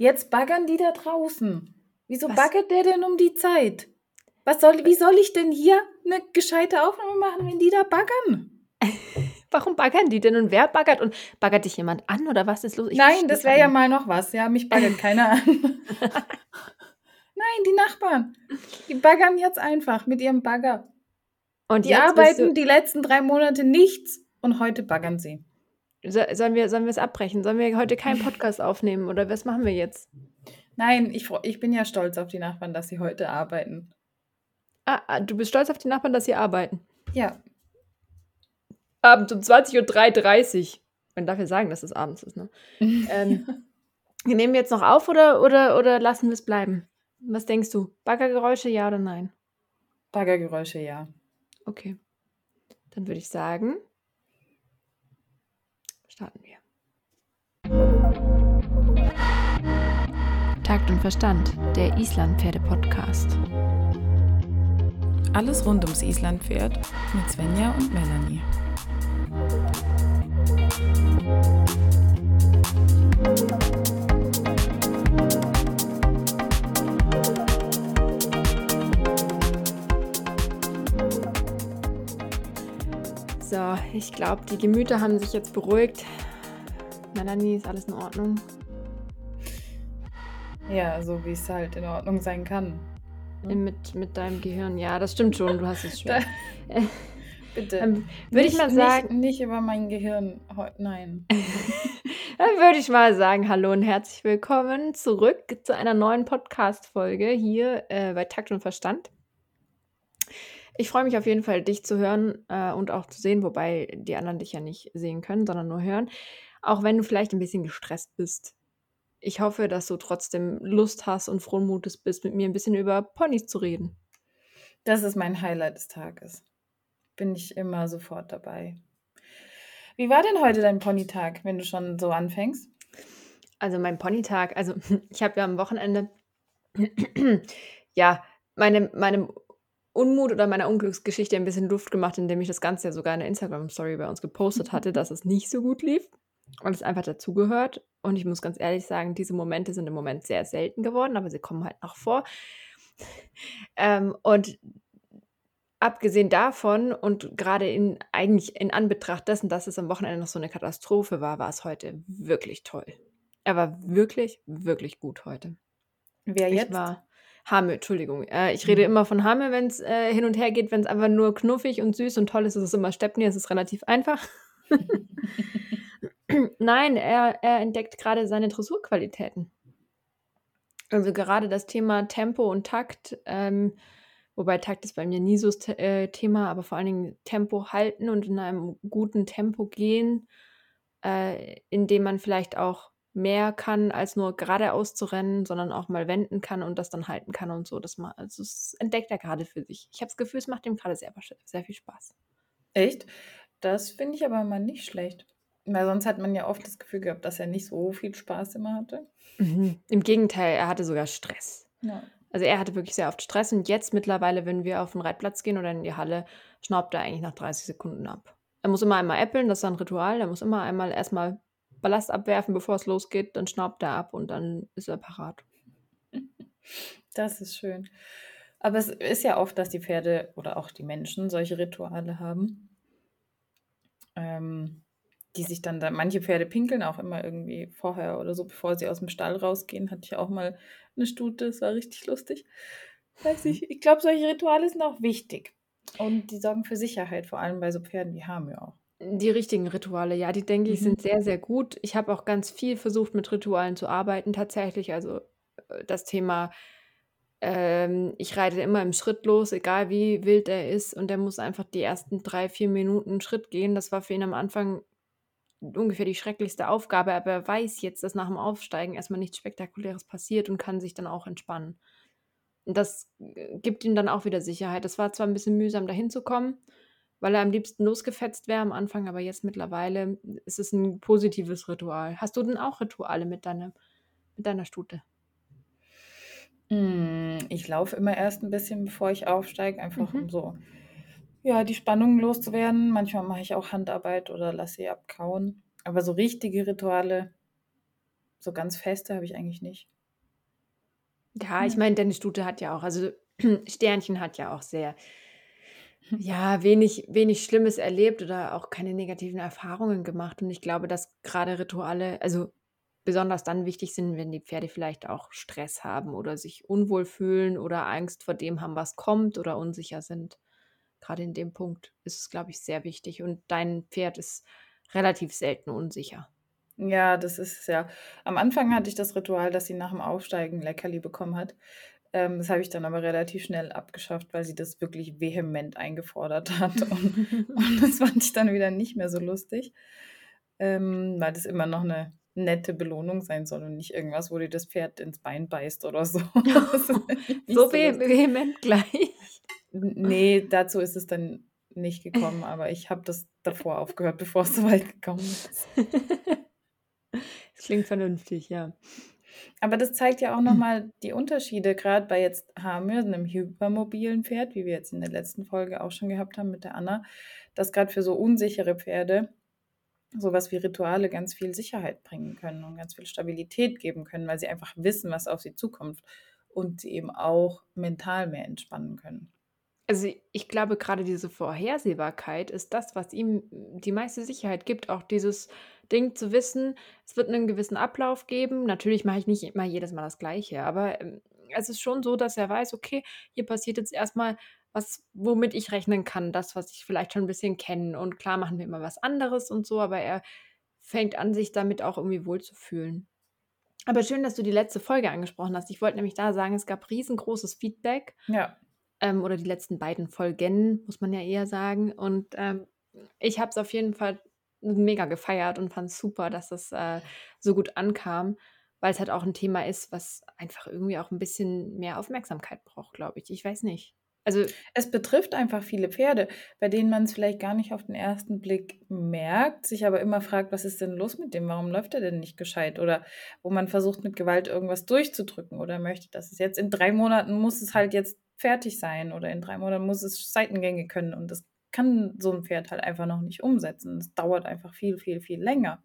Jetzt baggern die da draußen. Wieso Was? baggert der denn um die Zeit? Was soll, wie soll ich denn hier eine gescheite Aufnahme machen, wenn die da baggern? Warum baggern die denn und wer baggert? Und baggert dich jemand an oder was ist los? Ich Nein, das wäre ja mal noch was. Ja, mich baggert keiner an. Nein, die Nachbarn. Die baggern jetzt einfach mit ihrem Bagger. Und die arbeiten die letzten drei Monate nichts und heute baggern sie. So, sollen wir sollen wir es abbrechen? Sollen wir heute keinen Podcast aufnehmen oder was machen wir jetzt? Nein, ich, ich bin ja stolz auf die Nachbarn, dass sie heute arbeiten. Ah, ah du bist stolz auf die Nachbarn, dass sie arbeiten? Ja. Abends um 20.33 Uhr. Man darf ja sagen, dass es abends ist, ne? ähm, nehmen wir jetzt noch auf oder, oder, oder lassen wir es bleiben? Was denkst du? Baggergeräusche, ja oder nein? Baggergeräusche, ja. Okay. Dann würde ich sagen, Takt und Verstand, der Islandpferde-Podcast. Alles rund ums Islandpferd mit Svenja und Melanie. So, ich glaube, die Gemüter haben sich jetzt beruhigt. Melanie, ist alles in Ordnung? Ja, so wie es halt in Ordnung sein kann. Ne? Mit, mit deinem Gehirn, ja, das stimmt schon, du hast es schwer. Bitte. Ähm, würde ich mal sagen. Nicht, nicht über mein Gehirn, nein. Dann würde ich mal sagen, hallo und herzlich willkommen zurück zu einer neuen Podcast-Folge hier äh, bei Takt und Verstand. Ich freue mich auf jeden Fall, dich zu hören äh, und auch zu sehen, wobei die anderen dich ja nicht sehen können, sondern nur hören. Auch wenn du vielleicht ein bisschen gestresst bist. Ich hoffe, dass du trotzdem Lust hast und frohen Mutes bist, mit mir ein bisschen über Ponys zu reden. Das ist mein Highlight des Tages. Bin ich immer sofort dabei. Wie war denn heute dein Ponytag, wenn du schon so anfängst? Also mein Ponytag, also ich habe ja am Wochenende ja meine, meinem Unmut oder meiner Unglücksgeschichte ein bisschen Luft gemacht, indem ich das Ganze ja sogar in der Instagram-Story bei uns gepostet hatte, dass es nicht so gut lief und es einfach dazugehört. Und ich muss ganz ehrlich sagen, diese Momente sind im Moment sehr selten geworden, aber sie kommen halt noch vor. ähm, und abgesehen davon und gerade in eigentlich in Anbetracht dessen, dass es am Wochenende noch so eine Katastrophe war, war es heute wirklich toll. Er war wirklich, wirklich gut heute. Wer ich jetzt? War, Hame, Entschuldigung. Äh, ich rede mhm. immer von Hame, wenn es äh, hin und her geht. Wenn es einfach nur knuffig und süß und toll ist, ist es immer Stepney. Es ist relativ einfach. Nein, er, er entdeckt gerade seine Dressurqualitäten. Also gerade das Thema Tempo und Takt, ähm, wobei Takt ist bei mir nie so das äh, Thema, aber vor allen Dingen Tempo halten und in einem guten Tempo gehen, äh, indem man vielleicht auch mehr kann, als nur geradeaus zu rennen, sondern auch mal wenden kann und das dann halten kann und so. Das, mal, also das entdeckt er gerade für sich. Ich habe das Gefühl, es macht ihm gerade sehr, sehr viel Spaß. Echt? Das finde ich aber mal nicht schlecht. Weil sonst hat man ja oft das Gefühl gehabt, dass er nicht so viel Spaß immer hatte. Mhm. Im Gegenteil, er hatte sogar Stress. Ja. Also er hatte wirklich sehr oft Stress und jetzt mittlerweile, wenn wir auf den Reitplatz gehen oder in die Halle, schnaubt er eigentlich nach 30 Sekunden ab. Er muss immer einmal äppeln, das ist ein Ritual. Er muss immer einmal erstmal Ballast abwerfen, bevor es losgeht, dann schnaubt er ab und dann ist er parat. Das ist schön. Aber es ist ja oft, dass die Pferde oder auch die Menschen solche Rituale haben, ähm, die sich dann, da, manche Pferde pinkeln auch immer irgendwie vorher oder so, bevor sie aus dem Stall rausgehen. Hatte ich auch mal eine Stute, das war richtig lustig. Weiß ich, ich glaube, solche Rituale sind auch wichtig. Und die sorgen für Sicherheit, vor allem bei so Pferden wie Hamir auch. Die richtigen Rituale, ja, die denke ich, Mhm. sind sehr, sehr gut. Ich habe auch ganz viel versucht, mit Ritualen zu arbeiten tatsächlich. Also, äh, das Thema, ähm, ich reite immer im Schritt los, egal wie wild er ist, und er muss einfach die ersten drei, vier Minuten Schritt gehen. Das war für ihn am Anfang ungefähr die schrecklichste Aufgabe, aber er weiß jetzt, dass nach dem Aufsteigen erstmal nichts Spektakuläres passiert und kann sich dann auch entspannen. Und das, äh, gibt ihm dann auch wieder Sicherheit. Das war zwar ein bisschen mühsam, dahin zu kommen weil er am liebsten losgefetzt wäre am Anfang, aber jetzt mittlerweile ist es ein positives Ritual. Hast du denn auch Rituale mit deiner, mit deiner Stute? Hm, ich laufe immer erst ein bisschen, bevor ich aufsteige, einfach mhm. um so ja, die Spannungen loszuwerden. Manchmal mache ich auch Handarbeit oder lasse sie abkauen. Aber so richtige Rituale so ganz feste habe ich eigentlich nicht. Ja, ich meine, deine Stute hat ja auch, also Sternchen hat ja auch sehr, ja, wenig, wenig Schlimmes erlebt oder auch keine negativen Erfahrungen gemacht. Und ich glaube, dass gerade Rituale, also besonders dann wichtig sind, wenn die Pferde vielleicht auch Stress haben oder sich unwohl fühlen oder Angst vor dem haben, was kommt oder unsicher sind. Gerade in dem Punkt ist es, glaube ich, sehr wichtig. Und dein Pferd ist relativ selten unsicher. Ja, das ist ja. Am Anfang hatte ich das Ritual, dass sie nach dem Aufsteigen Leckerli bekommen hat. Ähm, das habe ich dann aber relativ schnell abgeschafft, weil sie das wirklich vehement eingefordert hat. Und, und das fand ich dann wieder nicht mehr so lustig, ähm, weil das immer noch eine nette Belohnung sein soll und nicht irgendwas, wo dir das Pferd ins Bein beißt oder so. so so vehement gleich. Nee, dazu ist es dann nicht gekommen, aber ich habe das davor aufgehört, bevor es so weit gekommen ist. Das klingt vernünftig, ja. Aber das zeigt ja auch nochmal die Unterschiede, gerade bei jetzt Hamir, einem hypermobilen Pferd, wie wir jetzt in der letzten Folge auch schon gehabt haben mit der Anna, dass gerade für so unsichere Pferde sowas wie Rituale ganz viel Sicherheit bringen können und ganz viel Stabilität geben können, weil sie einfach wissen, was auf sie zukommt und sie eben auch mental mehr entspannen können. Also ich glaube, gerade diese Vorhersehbarkeit ist das, was ihm die meiste Sicherheit gibt. Auch dieses Ding zu wissen, es wird einen gewissen Ablauf geben. Natürlich mache ich nicht immer jedes Mal das Gleiche, aber ähm, es ist schon so, dass er weiß, okay, hier passiert jetzt erstmal was, womit ich rechnen kann, das, was ich vielleicht schon ein bisschen kenne. Und klar machen wir immer was anderes und so, aber er fängt an, sich damit auch irgendwie wohlzufühlen. Aber schön, dass du die letzte Folge angesprochen hast. Ich wollte nämlich da sagen, es gab riesengroßes Feedback. Ja. Ähm, oder die letzten beiden Folgen, muss man ja eher sagen. Und ähm, ich habe es auf jeden Fall mega gefeiert und fand es super, dass das äh, so gut ankam, weil es halt auch ein Thema ist, was einfach irgendwie auch ein bisschen mehr Aufmerksamkeit braucht, glaube ich. Ich weiß nicht. Also es betrifft einfach viele Pferde, bei denen man es vielleicht gar nicht auf den ersten Blick merkt, sich aber immer fragt, was ist denn los mit dem? Warum läuft er denn nicht gescheit? Oder wo man versucht, mit Gewalt irgendwas durchzudrücken oder möchte, dass es jetzt in drei Monaten muss es halt jetzt fertig sein oder in drei Monaten muss es Seitengänge können und das kann so ein Pferd halt einfach noch nicht umsetzen. Es dauert einfach viel, viel, viel länger.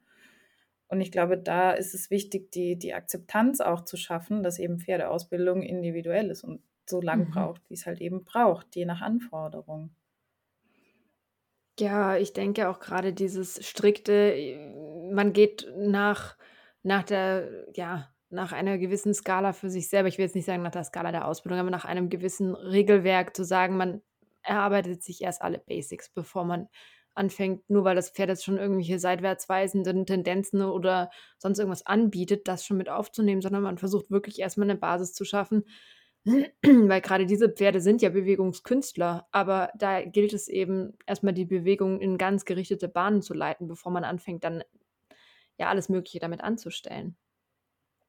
Und ich glaube, da ist es wichtig, die, die Akzeptanz auch zu schaffen, dass eben Pferdeausbildung individuell ist und so lang mhm. braucht, wie es halt eben braucht, je nach Anforderung. Ja, ich denke auch gerade dieses strikte, man geht nach, nach der, ja, nach einer gewissen Skala für sich selber, ich will jetzt nicht sagen nach der Skala der Ausbildung, aber nach einem gewissen Regelwerk zu sagen, man erarbeitet sich erst alle Basics, bevor man anfängt, nur weil das Pferd jetzt schon irgendwelche seitwärtsweisenden Tendenzen oder sonst irgendwas anbietet, das schon mit aufzunehmen, sondern man versucht wirklich erstmal eine Basis zu schaffen, weil gerade diese Pferde sind ja Bewegungskünstler, aber da gilt es eben erstmal die Bewegung in ganz gerichtete Bahnen zu leiten, bevor man anfängt, dann ja alles Mögliche damit anzustellen.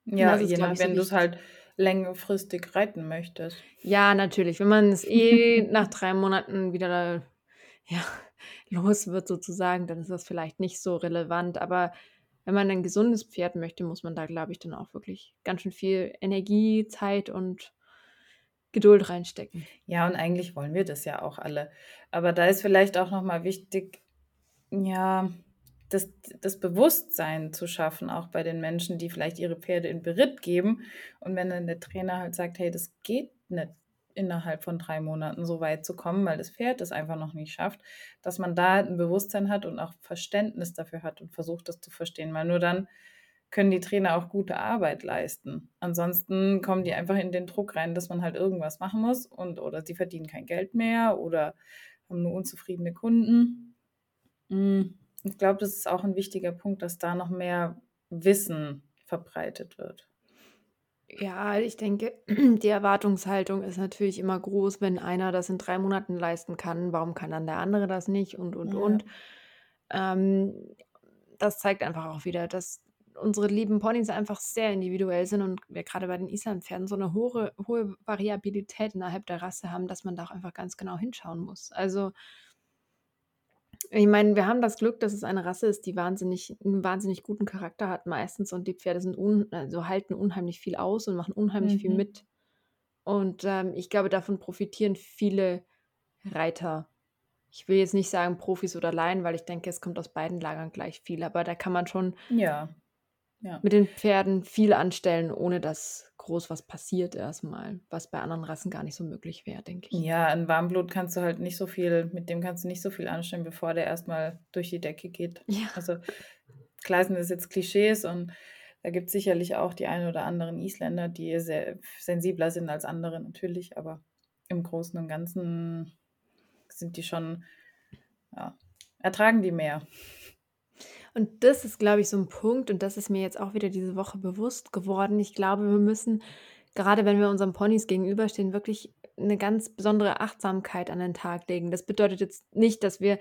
Ja, je nach, wenn du es halt längerfristig reiten möchtest. Ja, natürlich. Wenn man es eh nach drei Monaten wieder ja, los wird sozusagen, dann ist das vielleicht nicht so relevant. Aber wenn man ein gesundes Pferd möchte, muss man da, glaube ich, dann auch wirklich ganz schön viel Energie, Zeit und Geduld reinstecken. Ja, und eigentlich wollen wir das ja auch alle. Aber da ist vielleicht auch nochmal wichtig, ja, das, das Bewusstsein zu schaffen, auch bei den Menschen, die vielleicht ihre Pferde in Beritt geben. Und wenn dann der Trainer halt sagt, hey, das geht nicht innerhalb von drei Monaten so weit zu kommen, weil das Pferd es einfach noch nicht schafft, dass man da ein Bewusstsein hat und auch Verständnis dafür hat und versucht, das zu verstehen. Weil nur dann können die Trainer auch gute Arbeit leisten. Ansonsten kommen die einfach in den Druck rein, dass man halt irgendwas machen muss und oder sie verdienen kein Geld mehr oder haben nur unzufriedene Kunden. Mm, ich glaube, das ist auch ein wichtiger Punkt, dass da noch mehr Wissen verbreitet wird. Ja, ich denke, die Erwartungshaltung ist natürlich immer groß, wenn einer das in drei Monaten leisten kann, warum kann dann der andere das nicht und und ja. und. Ähm, das zeigt einfach auch wieder, dass unsere lieben Ponys einfach sehr individuell sind und wir gerade bei den Islandpferden so eine hohe, hohe Variabilität innerhalb der Rasse haben, dass man da auch einfach ganz genau hinschauen muss. Also ich meine, wir haben das Glück, dass es eine Rasse ist, die wahnsinnig, einen wahnsinnig guten Charakter hat meistens und die Pferde sind un, also halten unheimlich viel aus und machen unheimlich mhm. viel mit. Und ähm, ich glaube, davon profitieren viele Reiter. Ich will jetzt nicht sagen Profis oder Laien, weil ich denke, es kommt aus beiden Lagern gleich viel, aber da kann man schon ja ja. mit den Pferden viel anstellen, ohne dass groß was passiert erstmal, was bei anderen Rassen gar nicht so möglich wäre, denke ich. Ja, ein Warmblut kannst du halt nicht so viel, mit dem kannst du nicht so viel anstellen, bevor der erstmal durch die Decke geht. Ja. Also klar sind das jetzt Klischees und da gibt es sicherlich auch die einen oder anderen Isländer, die sehr sensibler sind als andere natürlich, aber im Großen und Ganzen sind die schon, ja, ertragen die mehr. Und das ist, glaube ich, so ein Punkt und das ist mir jetzt auch wieder diese Woche bewusst geworden. Ich glaube, wir müssen, gerade wenn wir unseren Ponys gegenüberstehen, wirklich eine ganz besondere Achtsamkeit an den Tag legen. Das bedeutet jetzt nicht, dass wir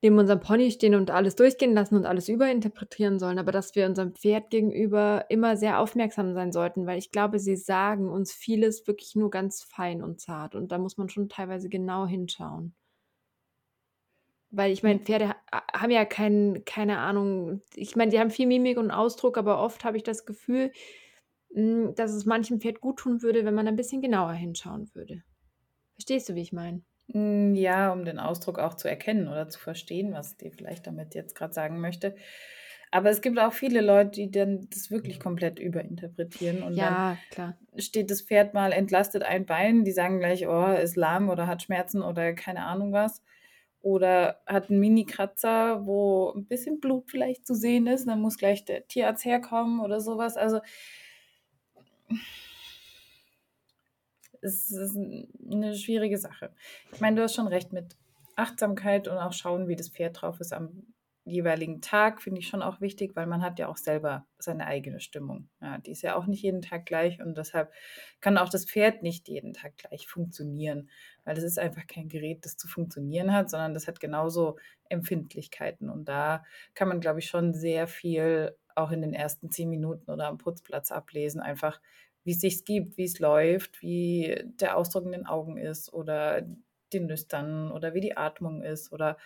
neben unserem Pony stehen und alles durchgehen lassen und alles überinterpretieren sollen, aber dass wir unserem Pferd gegenüber immer sehr aufmerksam sein sollten, weil ich glaube, sie sagen uns vieles wirklich nur ganz fein und zart und da muss man schon teilweise genau hinschauen. Weil ich meine, Pferde haben ja kein, keine Ahnung, ich meine, die haben viel Mimik und Ausdruck, aber oft habe ich das Gefühl, hm, dass es manchem Pferd gut tun würde, wenn man ein bisschen genauer hinschauen würde. Verstehst du, wie ich meine? Hm, ja, um den Ausdruck auch zu erkennen oder zu verstehen, was die vielleicht damit jetzt gerade sagen möchte. Aber es gibt auch viele Leute, die dann das wirklich komplett überinterpretieren und Ja, klar. steht das Pferd mal entlastet ein Bein, die sagen gleich: „Oh, ist lahm oder hat Schmerzen“ oder keine Ahnung was. Oder hat einen Mini-Kratzer, wo ein bisschen Blut vielleicht zu sehen ist, dann muss gleich der Tierarzt herkommen oder sowas. Also es ist eine schwierige Sache. Ich meine, du hast schon recht mit Achtsamkeit und auch schauen, wie das Pferd drauf ist am jeweiligen Tag, finde ich schon auch wichtig, weil man hat ja auch selber seine eigene Stimmung. Ja, die ist ja auch nicht jeden Tag gleich und deshalb kann auch das Pferd nicht jeden Tag gleich funktionieren, weil das ist einfach kein Gerät, das zu funktionieren hat, sondern das hat genauso Empfindlichkeiten und da kann man, glaube ich, schon sehr viel auch in den ersten zehn Minuten oder am Putzplatz ablesen, einfach wie es sich gibt, wie es läuft, wie der Ausdruck in den Augen ist oder den Nüstern oder wie die Atmung ist oder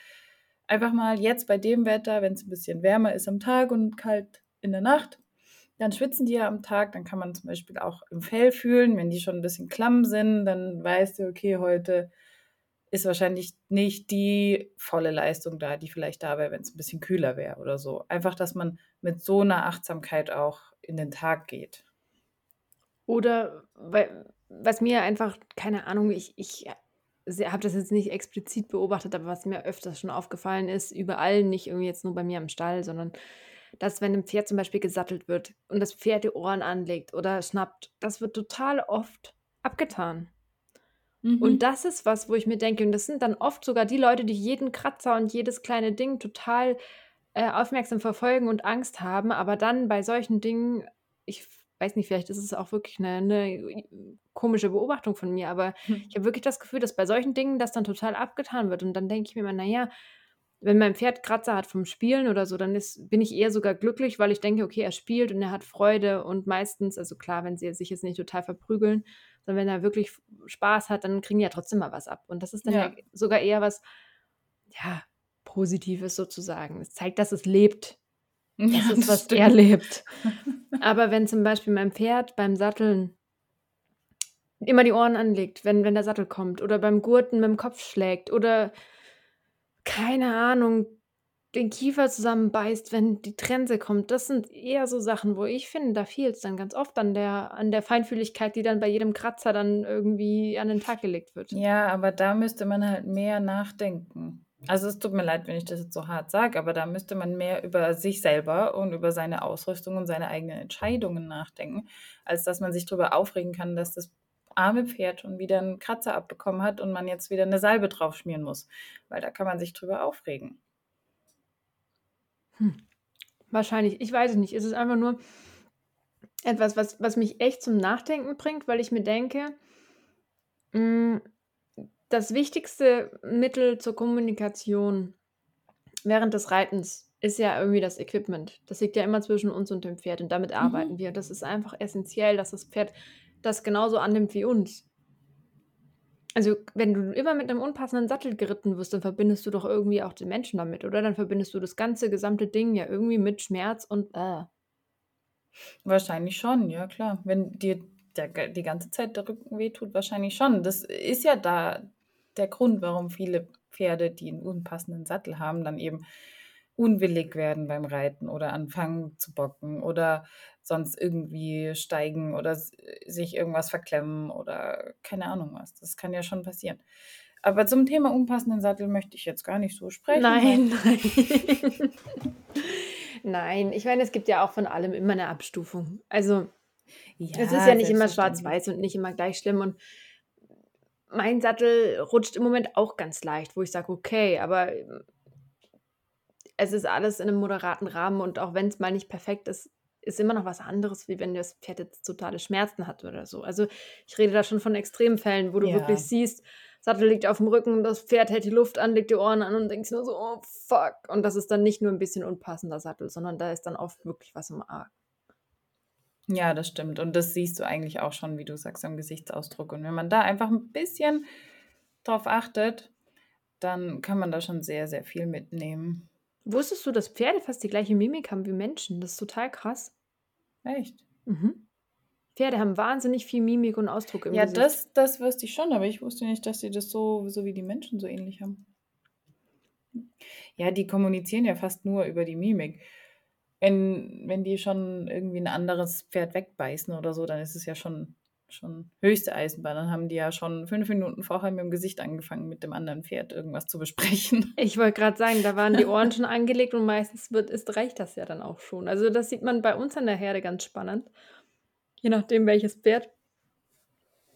einfach mal jetzt bei dem Wetter, wenn es ein bisschen wärmer ist am Tag und kalt in der Nacht, dann schwitzen die ja am Tag, dann kann man zum Beispiel auch im Fell fühlen, wenn die schon ein bisschen klamm sind, dann weißt du, okay, heute ist wahrscheinlich nicht die volle Leistung da, die vielleicht da wäre, wenn es ein bisschen kühler wäre oder so. Einfach, dass man mit so einer Achtsamkeit auch in den Tag geht. Oder weil, was mir einfach, keine Ahnung, ich, ich habe das jetzt nicht explizit beobachtet, aber was mir öfters schon aufgefallen ist, überall, nicht irgendwie jetzt nur bei mir im Stall, sondern dass wenn ein Pferd zum Beispiel gesattelt wird und das Pferd die Ohren anlegt oder schnappt, das wird total oft abgetan. Mhm. Und das ist was, wo ich mir denke, und das sind dann oft sogar die Leute, die jeden Kratzer und jedes kleine Ding total äh, aufmerksam verfolgen und Angst haben, aber dann bei solchen Dingen, ich weiß nicht, vielleicht ist es auch wirklich eine, eine komische Beobachtung von mir, aber hm. ich habe wirklich das Gefühl, dass bei solchen Dingen das dann total abgetan wird. Und dann denke ich mir immer, naja, wenn mein Pferd Kratzer hat vom Spielen oder so, dann ist, bin ich eher sogar glücklich, weil ich denke, okay, er spielt und er hat Freude und meistens, also klar, wenn sie sich jetzt nicht total verprügeln, sondern wenn er wirklich Spaß hat, dann kriegen die ja trotzdem mal was ab. Und das ist dann ja, ja sogar eher was, ja, Positives sozusagen. Es zeigt, dass es lebt das ja, ist, was stimmt. er lebt. Aber wenn zum Beispiel mein Pferd beim Satteln immer die Ohren anlegt, wenn, wenn der Sattel kommt, oder beim Gurten mit dem Kopf schlägt, oder keine Ahnung, den Kiefer zusammenbeißt, wenn die Trense kommt. Das sind eher so Sachen, wo ich finde, da fehlt es dann ganz oft an der, an der Feinfühligkeit, die dann bei jedem Kratzer dann irgendwie an den Tag gelegt wird. Ja, aber da müsste man halt mehr nachdenken. Also es tut mir leid, wenn ich das jetzt so hart sage, aber da müsste man mehr über sich selber und über seine Ausrüstung und seine eigenen Entscheidungen nachdenken, als dass man sich darüber aufregen kann, dass das arme Pferd schon wieder einen Kratzer abbekommen hat und man jetzt wieder eine Salbe drauf schmieren muss. Weil da kann man sich drüber aufregen. Hm. Wahrscheinlich, ich weiß es nicht. Es ist einfach nur etwas, was, was mich echt zum Nachdenken bringt, weil ich mir denke, mh, hm, das wichtigste Mittel zur Kommunikation während des Reitens ist ja irgendwie das Equipment. Das liegt ja immer zwischen uns und dem Pferd und damit mhm. arbeiten wir. Das ist einfach essentiell, dass das Pferd das genauso annimmt wie uns. Also, wenn du immer mit einem unpassenden Sattel geritten wirst, dann verbindest du doch irgendwie auch den Menschen damit, oder? Dann verbindest du das ganze gesamte Ding ja irgendwie mit Schmerz und äh. Wahrscheinlich schon, ja klar. Wenn dir der, die ganze Zeit der Rücken wehtut, wahrscheinlich schon. Das ist ja da der Grund, warum viele Pferde, die einen unpassenden Sattel haben, dann eben unwillig werden beim Reiten oder anfangen zu bocken oder sonst irgendwie steigen oder sich irgendwas verklemmen oder keine Ahnung was. Das kann ja schon passieren. Aber zum Thema unpassenden Sattel möchte ich jetzt gar nicht so sprechen. Nein, nein. nein, ich meine, es gibt ja auch von allem immer eine Abstufung. Also ja, es ist ja nicht immer schwarz-weiß und nicht immer gleich schlimm. Und mein Sattel rutscht im Moment auch ganz leicht, wo ich sage, okay, aber ähm, es ist alles in einem moderaten Rahmen und auch wenn es mal nicht perfekt ist, ist immer noch was anderes, wie wenn das Pferd jetzt totale Schmerzen hat oder so. Also ich rede da schon von Extremfällen, wo du ja. wirklich siehst, Sattel liegt auf dem Rücken, das Pferd hält die Luft an, legt die Ohren an und denkst nur so, oh fuck. Und das ist dann nicht nur ein bisschen unpassender Sattel, sondern da ist dann oft wirklich was im Arg. Ja, das stimmt. Und das siehst du eigentlich auch schon, wie du sagst, am Gesichtsausdruck. Und wenn man da einfach ein bisschen drauf achtet, dann kann man da schon sehr, sehr viel mitnehmen. Wusstest du, dass Pferde fast die gleiche Mimik haben wie Menschen? Das ist total krass. Echt? Mhm. Pferde haben wahnsinnig viel Mimik und Ausdruck im ja, Gesicht. Ja, das, das wusste ich schon, aber ich wusste nicht, dass sie das so, so wie die Menschen so ähnlich haben. Ja, die kommunizieren ja fast nur über die Mimik. Wenn, wenn die schon irgendwie ein anderes Pferd wegbeißen oder so, dann ist es ja schon, schon höchste Eisenbahn. Dann haben die ja schon fünf Minuten vorher mit dem Gesicht angefangen, mit dem anderen Pferd irgendwas zu besprechen. Ich wollte gerade sagen, da waren die Ohren schon angelegt und meistens wird, ist, reicht das ja dann auch schon. Also das sieht man bei uns an der Herde ganz spannend. Je nachdem, welches Pferd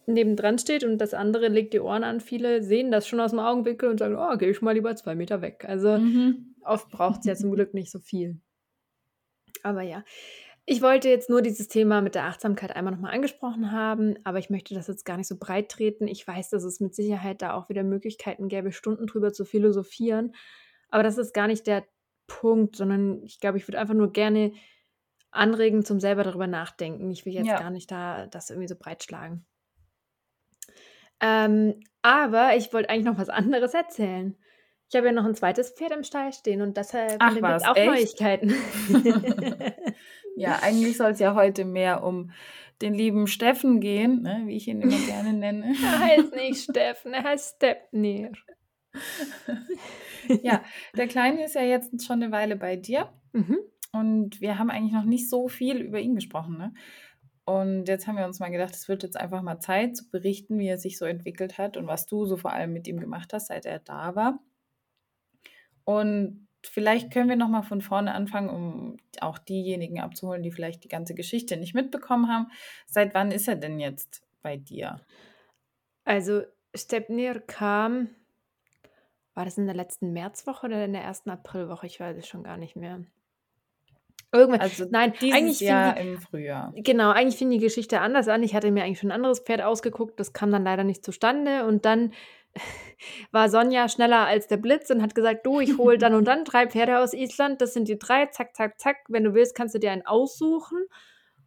nebendran steht und das andere legt die Ohren an. Viele sehen das schon aus dem Augenwinkel und sagen, oh, gehe ich mal lieber zwei Meter weg. Also mhm. oft braucht es ja zum Glück nicht so viel. Aber ja, ich wollte jetzt nur dieses Thema mit der Achtsamkeit einmal nochmal angesprochen haben, aber ich möchte das jetzt gar nicht so breit treten. Ich weiß, dass es mit Sicherheit da auch wieder Möglichkeiten gäbe, Stunden drüber zu philosophieren. Aber das ist gar nicht der Punkt, sondern ich glaube, ich würde einfach nur gerne anregen zum selber darüber nachdenken. Ich will jetzt ja. gar nicht da das irgendwie so breitschlagen. Ähm, aber ich wollte eigentlich noch was anderes erzählen. Ich habe ja noch ein zweites Pferd im Stall stehen und deshalb gibt es auch echt? Neuigkeiten. ja, eigentlich soll es ja heute mehr um den lieben Steffen gehen, ne, wie ich ihn immer gerne nenne. er heißt nicht Steffen, er heißt Stepnir. ja, der Kleine ist ja jetzt schon eine Weile bei dir. Mhm. Und wir haben eigentlich noch nicht so viel über ihn gesprochen. Ne? Und jetzt haben wir uns mal gedacht, es wird jetzt einfach mal Zeit zu berichten, wie er sich so entwickelt hat und was du so vor allem mit ihm gemacht hast, seit er da war. Und vielleicht können wir noch mal von vorne anfangen, um auch diejenigen abzuholen, die vielleicht die ganze Geschichte nicht mitbekommen haben. Seit wann ist er denn jetzt bei dir? Also Stepnir kam, war das in der letzten Märzwoche oder in der ersten Aprilwoche? Ich weiß es schon gar nicht mehr. Irgendwann. Also Nein, eigentlich Jahr die, im Frühjahr. Genau, eigentlich fing die Geschichte anders an. Ich hatte mir eigentlich schon ein anderes Pferd ausgeguckt. Das kam dann leider nicht zustande. Und dann war Sonja schneller als der Blitz und hat gesagt, du, ich hole dann und dann drei Pferde aus Island. Das sind die drei. Zack, zack, zack. Wenn du willst, kannst du dir einen aussuchen.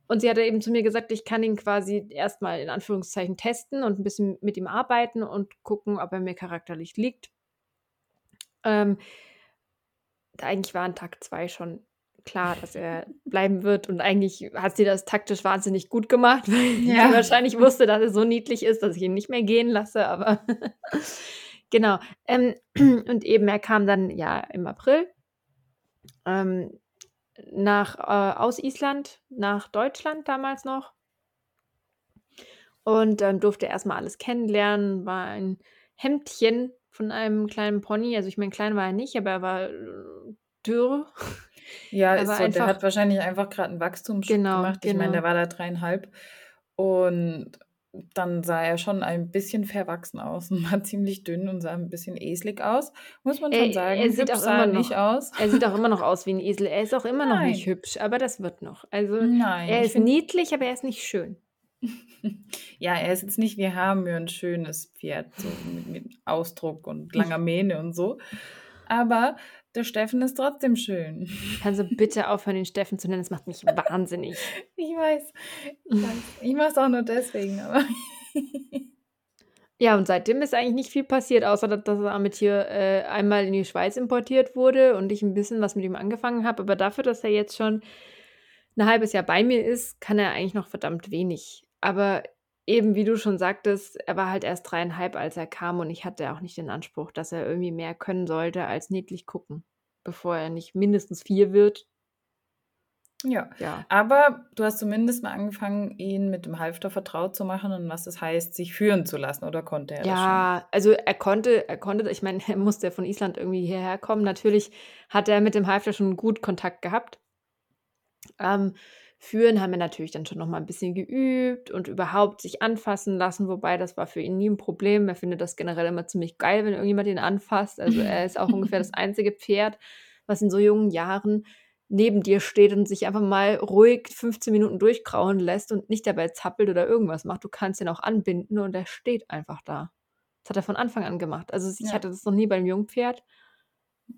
Und sie hatte eben zu mir gesagt, ich kann ihn quasi erstmal in Anführungszeichen testen und ein bisschen mit ihm arbeiten und gucken, ob er mir charakterlich liegt. Ähm, eigentlich war an Tag zwei schon klar, dass er bleiben wird. Und eigentlich hat sie das taktisch wahnsinnig gut gemacht, weil ja. sie wahrscheinlich wusste, dass er so niedlich ist, dass ich ihn nicht mehr gehen lasse. Aber genau. Ähm, und eben, er kam dann ja im April ähm, nach, äh, aus Island nach Deutschland damals noch. Und ähm, durfte erstmal alles kennenlernen, war ein Hemdchen von einem kleinen Pony. Also ich meine, klein war er nicht, aber er war äh, dürr. Ja, ist so. Der hat wahrscheinlich einfach gerade einen Wachstumsschub genau, gemacht. Ich genau. meine, der war da dreieinhalb. Und dann sah er schon ein bisschen verwachsen aus und war ziemlich dünn und sah ein bisschen eselig aus, muss man schon sagen. Er sieht auch immer noch, nicht aus. Er sieht auch immer noch aus wie ein Esel. Er ist auch immer Nein. noch nicht hübsch, aber das wird noch. Also Nein, er ist niedlich, aber er ist nicht schön. ja, er ist jetzt nicht wie Hamir ein schönes Pferd, so mit, mit Ausdruck und langer Mähne und so. Aber der Steffen ist trotzdem schön. Kannst du bitte aufhören, den Steffen zu nennen? Das macht mich wahnsinnig. ich weiß. Ich, weiß. ich mache es auch nur deswegen, aber. ja, und seitdem ist eigentlich nicht viel passiert, außer dass das Amit hier äh, einmal in die Schweiz importiert wurde und ich ein bisschen was mit ihm angefangen habe. Aber dafür, dass er jetzt schon ein halbes Jahr bei mir ist, kann er eigentlich noch verdammt wenig. Aber eben, wie du schon sagtest, er war halt erst dreieinhalb, als er kam und ich hatte auch nicht den Anspruch, dass er irgendwie mehr können sollte als niedlich gucken. bevor er nicht mindestens vier wird. Ja. ja. Aber du hast zumindest mal angefangen, ihn mit dem Halfter vertraut zu machen und was das heißt, sich führen zu lassen, oder konnte er ja, das schon? Ja, also er konnte, er konnte, ich meine, er musste von Island irgendwie hierher kommen. Natürlich hat er mit dem Halfter schon gut Kontakt gehabt. Ähm, führen haben wir natürlich dann schon noch mal ein bisschen geübt und überhaupt sich anfassen lassen, wobei das war für ihn nie ein Problem. Er findet das generell immer ziemlich geil, wenn irgendjemand ihn anfasst. Also er ist auch ungefähr das einzige Pferd, was in so jungen Jahren neben dir steht und sich einfach mal ruhig 15 Minuten durchgrauen lässt und nicht dabei zappelt oder irgendwas macht. Du kannst ihn auch anbinden und er steht einfach da. Das hat er von Anfang an gemacht. Also ich ja. hatte das noch nie beim Jungpferd.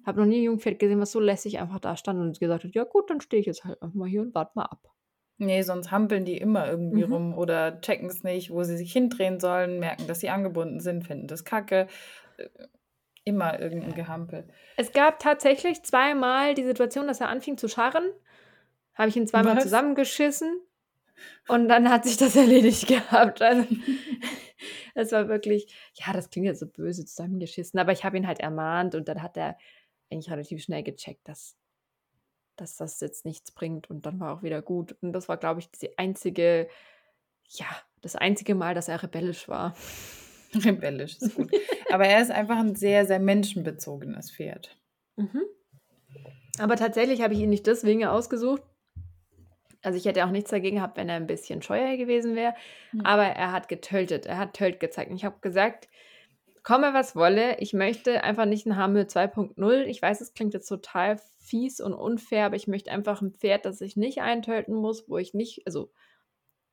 Habe noch nie ein Jungpferd gesehen, was so lässig einfach da stand und gesagt hat, ja gut, dann stehe ich jetzt halt einfach mal hier und warte mal ab. Nee, sonst hampeln die immer irgendwie mhm. rum oder checken es nicht, wo sie sich hindrehen sollen, merken, dass sie angebunden sind, finden das kacke. Äh, immer irgendein Gehampel. Es gab tatsächlich zweimal die Situation, dass er anfing zu scharren. Habe ich ihn zweimal Was? zusammengeschissen und dann hat sich das erledigt gehabt. Also, das war wirklich, ja, das klingt jetzt so böse zusammengeschissen, aber ich habe ihn halt ermahnt und dann hat er eigentlich relativ schnell gecheckt, dass, dass das jetzt nichts bringt und dann war auch wieder gut. Und das war, glaube ich, die einzige, ja, das einzige Mal, dass er rebellisch war. Rebellisch ist gut. Aber er ist einfach ein sehr, sehr menschenbezogenes Pferd. Mhm. Aber tatsächlich habe ich ihn nicht deswegen ausgesucht. Also ich hätte auch nichts dagegen gehabt, wenn er ein bisschen scheuer gewesen wäre. Mhm. Aber er hat getötet. Er hat Tölt gezeigt. Und ich habe gesagt, komme was wolle, ich möchte einfach nicht ein Hamel 2.0. Ich weiß, es klingt jetzt total fies und unfair, aber ich möchte einfach ein Pferd, das ich nicht eintöten muss, wo ich nicht, also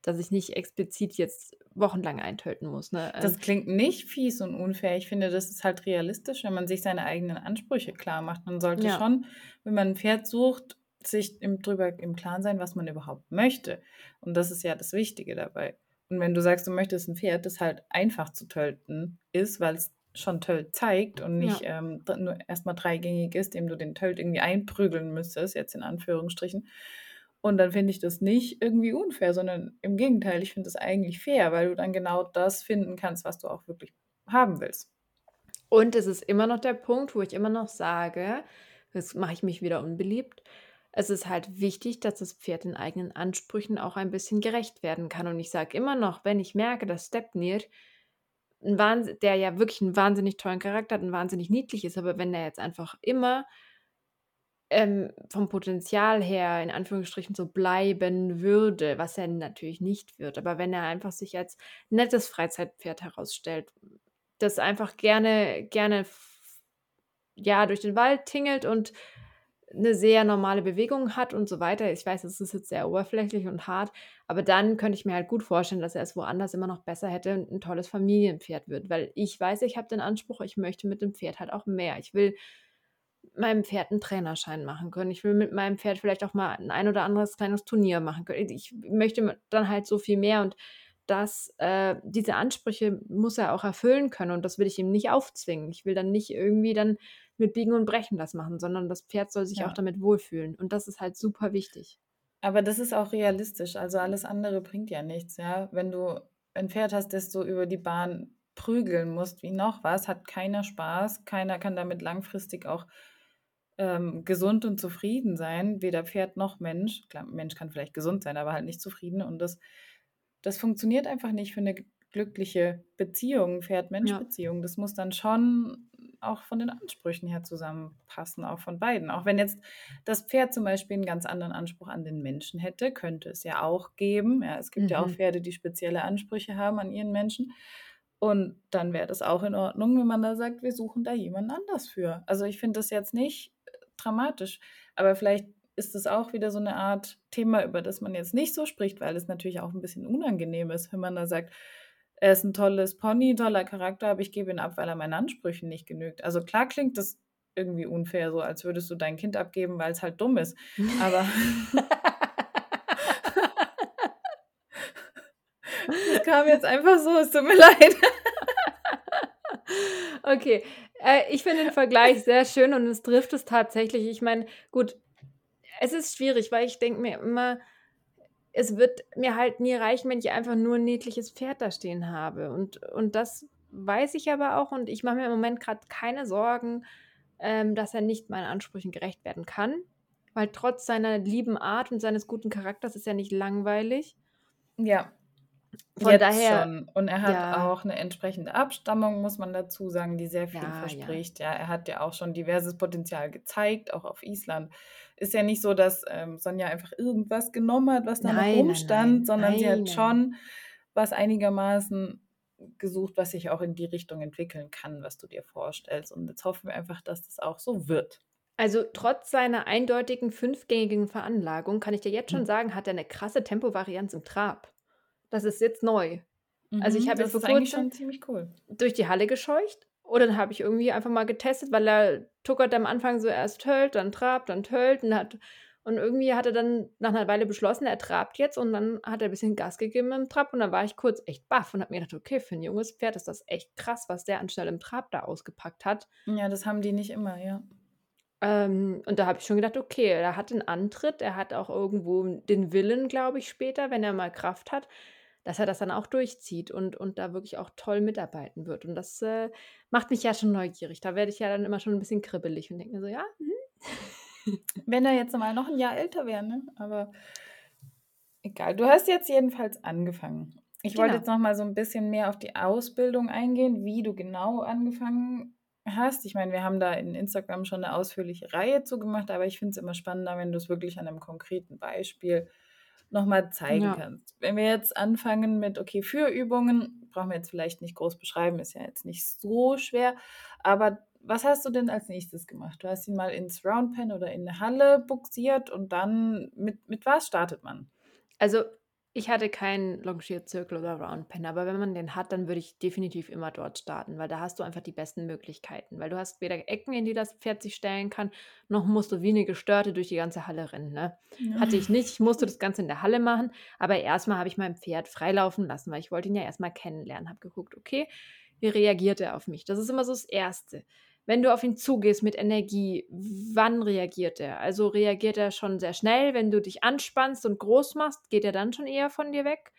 dass ich nicht explizit jetzt wochenlang eintöten muss. Ne? Das ähm klingt nicht fies und unfair. Ich finde, das ist halt realistisch, wenn man sich seine eigenen Ansprüche klar macht. Man sollte ja. schon, wenn man ein Pferd sucht, sich im, drüber im Klaren sein, was man überhaupt möchte. Und das ist ja das Wichtige dabei. Und wenn du sagst, du möchtest ein Pferd, das halt einfach zu töten ist, weil es schon Tölt zeigt und nicht ja. ähm, nur erstmal dreigängig ist, dem du den Tölt irgendwie einprügeln müsstest, jetzt in Anführungsstrichen, und dann finde ich das nicht irgendwie unfair, sondern im Gegenteil, ich finde das eigentlich fair, weil du dann genau das finden kannst, was du auch wirklich haben willst. Und es ist immer noch der Punkt, wo ich immer noch sage, jetzt mache ich mich wieder unbeliebt. Es ist halt wichtig, dass das Pferd den eigenen Ansprüchen auch ein bisschen gerecht werden kann. Und ich sage immer noch, wenn ich merke, dass Stepnir, der ja wirklich einen wahnsinnig tollen Charakter hat, und wahnsinnig niedlich ist, aber wenn der jetzt einfach immer ähm, vom Potenzial her in Anführungsstrichen so bleiben würde, was er natürlich nicht wird. Aber wenn er einfach sich als nettes Freizeitpferd herausstellt, das einfach gerne, gerne ja, durch den Wald tingelt und eine sehr normale Bewegung hat und so weiter. Ich weiß, es ist jetzt sehr oberflächlich und hart, aber dann könnte ich mir halt gut vorstellen, dass er es woanders immer noch besser hätte und ein tolles Familienpferd wird, weil ich weiß, ich habe den Anspruch, ich möchte mit dem Pferd halt auch mehr. Ich will meinem Pferd einen Trainerschein machen können. Ich will mit meinem Pferd vielleicht auch mal ein, oder anderes kleines Turnier machen können. Ich möchte dann halt so viel mehr und das, äh, diese Ansprüche muss er auch erfüllen können und das will ich ihm nicht aufzwingen. Ich will dann nicht irgendwie dann mit Biegen und Brechen das machen, sondern das Pferd soll sich ja. auch damit wohlfühlen und das ist halt super wichtig. Aber das ist auch realistisch. Also alles andere bringt ja nichts, ja. Wenn du ein Pferd hast, das du über die Bahn prügeln musst, wie noch was, hat keiner Spaß. Keiner kann damit langfristig auch ähm, gesund und zufrieden sein, weder Pferd noch Mensch. Klar, Mensch kann vielleicht gesund sein, aber halt nicht zufrieden. Und das, das funktioniert einfach nicht für eine glückliche Beziehung, Pferd-Mensch-Beziehung. Ja. Das muss dann schon auch von den Ansprüchen her zusammenpassen, auch von beiden. Auch wenn jetzt das Pferd zum Beispiel einen ganz anderen Anspruch an den Menschen hätte, könnte es ja auch geben. Ja, es gibt mhm. ja auch mhm. Pferde, die spezielle Ansprüche haben an ihren Menschen. Und dann wäre das auch in Ordnung, wenn man da sagt, wir suchen da jemanden anders für. Also ich finde das jetzt nicht dramatisch. Aber vielleicht ist es auch wieder so eine Art Thema, über das man jetzt nicht so spricht, weil es natürlich auch ein bisschen unangenehm ist, wenn man da sagt, er ist ein tolles Pony, toller Charakter, aber ich gebe ihn ab, weil er meinen Ansprüchen nicht genügt. Also klar klingt das irgendwie unfair, so als würdest du dein Kind abgeben, weil es halt dumm ist. Aber das kam jetzt einfach so, es tut mir leid. okay, äh, ich finde den Vergleich sehr schön und es trifft es tatsächlich. Ich meine, gut, es ist schwierig, weil ich denke mir immer, es wird mir halt nie reichen, wenn ich einfach nur ein niedliches Pferd da stehen habe. Und, und das weiß ich aber auch und ich mache mir im Moment gerade keine Sorgen, ähm, dass er nicht meinen Ansprüchen gerecht werden kann, weil trotz seiner lieben Art und seines guten Charakters ist er nicht langweilig. Ja. Von Jetzt daher, schon. Und er hat ja, auch eine entsprechende Abstammung, muss man dazu sagen, die sehr viel ja, ja. verspricht. Ja, er hat ja auch schon diverses Potenzial gezeigt, auch auf Island. Ist ja nicht so, dass ähm, Sonja einfach irgendwas genommen hat, was da noch Nein, nein, rumstand, nein, sondern sie nein, hat nein. schon was einigermaßen gesucht, was sich auch in die Richtung entwickeln kann, was du dir vorstellst. Und jetzt hoffen wir einfach, dass das auch so wird. Also trotz seiner eindeutigen fünfgängigen Veranlagung kann ich dir jetzt schon Hm. sagen, hat er eine krasse Tempovarianz im Trab. Das ist jetzt neu. Also ich Mhm, habe das vor kurzem schon ziemlich cool. durch die Halle gescheucht und dann habe ich irgendwie einfach mal getestet, weil er tuckert am Anfang so erst tölt, dann trabt, dann tölt und hat und irgendwie hat er dann nach einer Weile beschlossen, er trabt jetzt und dann hat er ein bisschen Gas gegeben im Trab und dann war ich kurz echt baff und habe mir gedacht, okay, für ein junges Pferd ist das echt krass, was der an schnellem Trab da ausgepackt hat. Ja, das haben die nicht immer, ja. Ähm, und da habe ich schon gedacht, okay, er hat den Antritt, er hat auch irgendwo den Willen, glaube ich, später, wenn er mal Kraft hat, dass er das dann auch durchzieht und, und da wirklich auch toll mitarbeiten wird. Und das äh, macht mich ja schon neugierig. Da werde ich ja dann immer schon ein bisschen kribbelig und denke mir so, ja, hm. Wenn er jetzt mal noch ein Jahr älter wäre, ne? Aber egal. Du hast jetzt jedenfalls angefangen. Ich wollte Genau. jetzt noch mal so ein bisschen mehr auf die Ausbildung eingehen, wie du genau angefangen hast. Ich meine, wir haben da in Instagram schon eine ausführliche Reihe zu gemacht, aber ich finde es immer spannender, wenn du es wirklich an einem konkreten Beispiel noch mal zeigen Ja. kannst. Wenn wir jetzt anfangen mit, okay, Führübungen, brauchen wir jetzt vielleicht nicht groß beschreiben, ist ja jetzt nicht so schwer, aber was hast du denn als nächstes gemacht? Du hast ihn mal ins Roundpen oder in eine Halle buxiert und dann mit, mit was startet man? Also ich hatte keinen Longierzirkel oder Roundpen, aber wenn man den hat, dann würde ich definitiv immer dort starten, weil da hast du einfach die besten Möglichkeiten, weil du hast weder Ecken, in die das Pferd sich stellen kann, noch musst du wie eine Gestörte durch die ganze Halle rennen. Ne? Hatte ich nicht, ich musste das Ganze in der Halle machen, aber erstmal habe ich mein Pferd freilaufen lassen, weil ich wollte ihn ja erstmal kennenlernen, habe geguckt, okay, wie reagiert er auf mich? Das ist immer so das Erste. Wenn du auf ihn zugehst mit Energie, wann reagiert er? Also reagiert er schon sehr schnell, wenn du dich anspannst und groß machst, geht er dann schon eher von dir weg?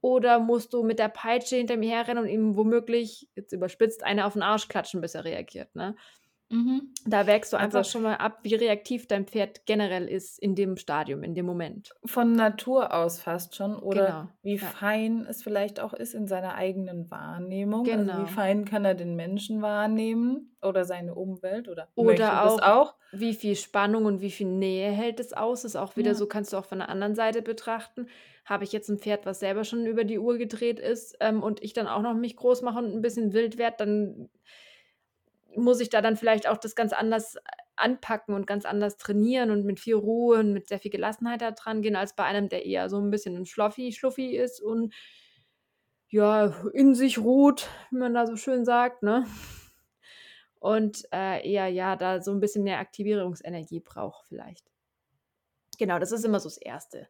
Oder musst du mit der Peitsche hinter mir herrennen und ihm womöglich, jetzt überspitzt, eine auf den Arsch klatschen, bis er reagiert? Ne? Mhm. Da wägst du einfach Also schon mal ab, wie reaktiv dein Pferd generell ist in dem Stadium, in dem Moment. von Natur aus fast schon oder Genau, wie ja. fein es vielleicht auch ist in seiner eigenen Wahrnehmung. Also wie Genau. fein kann er den Menschen wahrnehmen oder seine Umwelt oder Oder auch, auch? wie viel Spannung und wie viel Nähe hält es aus, ist auch wieder Ja. so, kannst du auch von der anderen Seite betrachten. Habe ich jetzt ein Pferd, was selber schon über die Uhr gedreht ist ähm, und ich dann auch noch mich groß mache und ein bisschen wild werde, dann muss ich da dann vielleicht auch das ganz anders anpacken und ganz anders trainieren und mit viel Ruhe und mit sehr viel Gelassenheit da dran gehen, als bei einem, der eher so ein bisschen ein Schluffi, Schluffi ist und ja, in sich ruht, wie man da so schön sagt, ne? Und äh, eher ja, da so ein bisschen mehr Aktivierungsenergie braucht vielleicht. Genau, das ist immer so das Erste.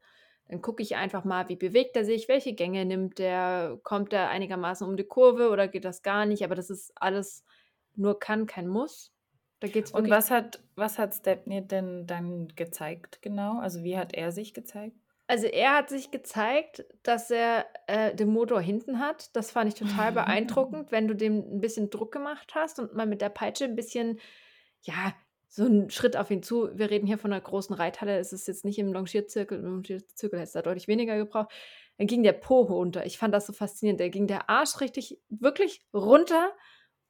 Dann gucke ich einfach mal, wie bewegt er sich, welche Gänge nimmt er, kommt er einigermaßen um die Kurve oder geht das gar nicht, aber das ist alles nur kann, kein Muss. Da geht es Und was hat, was hat Stepney denn dann gezeigt genau? Also wie hat er sich gezeigt? Also er hat sich gezeigt, dass er äh, den Motor hinten hat. Das fand ich total beeindruckend, wenn du dem ein bisschen Druck gemacht hast und mal mit der Peitsche ein bisschen, ja, so einen Schritt auf ihn zu. Wir reden hier von einer großen Reithalle. Es ist jetzt nicht im Longierzirkel. Im Longierzirkel hätte es da deutlich weniger gebraucht. Dann ging der Po runter. Ich fand das so faszinierend. Da ging der Arsch richtig, wirklich runter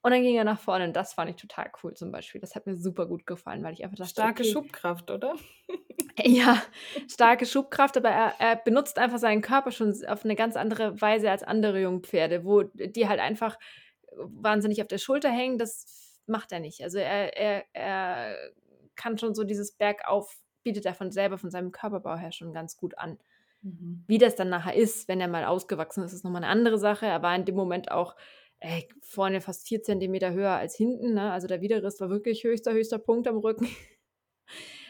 und dann ging er nach vorne. Und das fand ich total cool zum Beispiel. Das hat mir super gut gefallen, weil ich einfach dachte, Starke okay, Schubkraft, oder? ja, starke Schubkraft, aber er, er benutzt einfach seinen Körper schon auf eine ganz andere Weise als andere Jungpferde, wo die halt einfach wahnsinnig auf der Schulter hängen. Das macht er nicht. Also er, er, er kann schon so dieses Bergauf, bietet er von selber, von seinem Körperbau her schon ganz gut an. Mhm. Wie das dann nachher ist, wenn er mal ausgewachsen ist, ist nochmal eine andere Sache. Er war in dem Moment auch ey, vorne fast vier Zentimeter höher als hinten. Ne? Also der Widerriss war wirklich höchster, höchster Punkt am Rücken.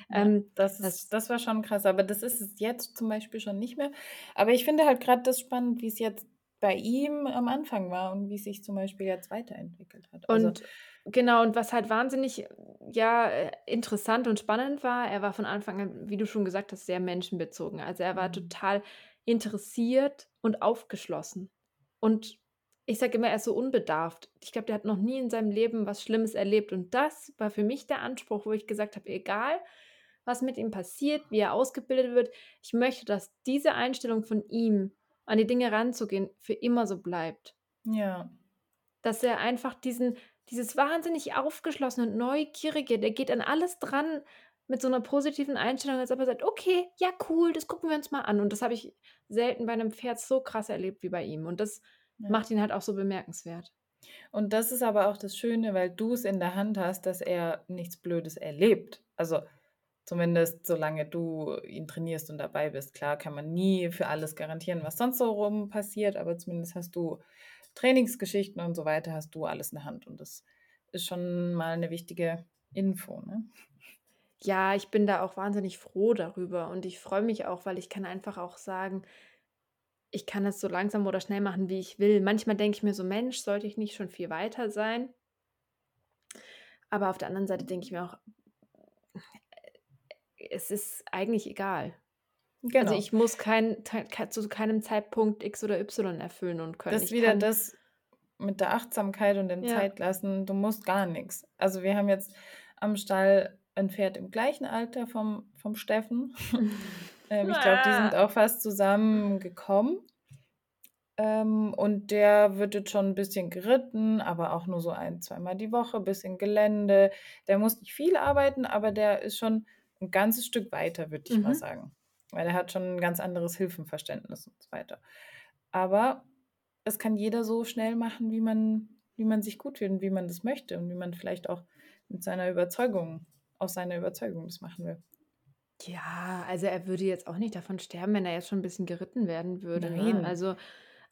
Ja, ähm, das, ist, das war schon krass, aber das ist es jetzt zum Beispiel schon nicht mehr. Aber ich finde halt gerade das spannend, wie es jetzt bei ihm am Anfang war und wie es sich zum Beispiel jetzt weiterentwickelt hat. Also, Und genau, und was halt wahnsinnig ja, äh, interessant und spannend war, er war von Anfang an, wie du schon gesagt hast, sehr menschenbezogen. Also er war Mhm. total interessiert und aufgeschlossen. Und ich sage immer, er ist so unbedarft. Ich glaube, der hat noch nie in seinem Leben was Schlimmes erlebt. Und das war für mich der Anspruch, wo ich gesagt habe, egal, was mit ihm passiert, wie er ausgebildet wird, ich möchte, dass diese Einstellung von ihm, an die Dinge ranzugehen, für immer so bleibt. Ja. Dass er einfach diesen, dieses wahnsinnig aufgeschlossene und neugierige, der geht an alles dran mit so einer positiven Einstellung, als ob er sagt, okay, ja, cool, das gucken wir uns mal an. Und das habe ich selten bei einem Pferd so krass erlebt wie bei ihm. Und das Ja. macht ihn halt auch so bemerkenswert. Und das ist aber auch das Schöne, weil du es in der Hand hast, dass er nichts Blödes erlebt. Also zumindest solange du ihn trainierst und dabei bist. Klar kann man nie für alles garantieren, was sonst so rum passiert, aber zumindest hast du Trainingsgeschichten und so weiter, hast du alles in der Hand. Und das ist schon mal eine wichtige Info. Ne? Ja, ich bin da auch wahnsinnig froh darüber und ich freue mich auch, weil ich kann einfach auch sagen, ich kann es so langsam oder schnell machen, wie ich will. Manchmal denke ich mir so, Mensch, sollte ich nicht schon viel weiter sein? Aber auf der anderen Seite denke ich mir auch, es ist eigentlich egal. Genau. Also ich muss kein, ke- zu keinem Zeitpunkt X oder Y erfüllen und können. das ist wieder das mit der Achtsamkeit und dem Ja. Zeitlassen. Du musst gar nichts. Also wir haben jetzt am Stall ein Pferd im gleichen Alter vom, vom Steffen. Ähm, ich glaube, die sind auch fast zusammengekommen. Ähm, und der wird jetzt schon ein bisschen geritten, aber auch nur so ein, zweimal die Woche, ein bisschen Gelände. Der muss nicht viel arbeiten, aber der ist schon ein ganzes Stück weiter, würde ich mal Mhm. sagen. Weil er hat schon ein ganz anderes Hilfenverständnis und so weiter. Aber es kann jeder so schnell machen, wie man, wie man sich gut fühlt und wie man das möchte und wie man vielleicht auch mit seiner Überzeugung, aus seiner Überzeugung das machen will. Ja, also er würde jetzt auch nicht davon sterben, wenn er jetzt schon ein bisschen geritten werden würde. Nein. Ne? Also,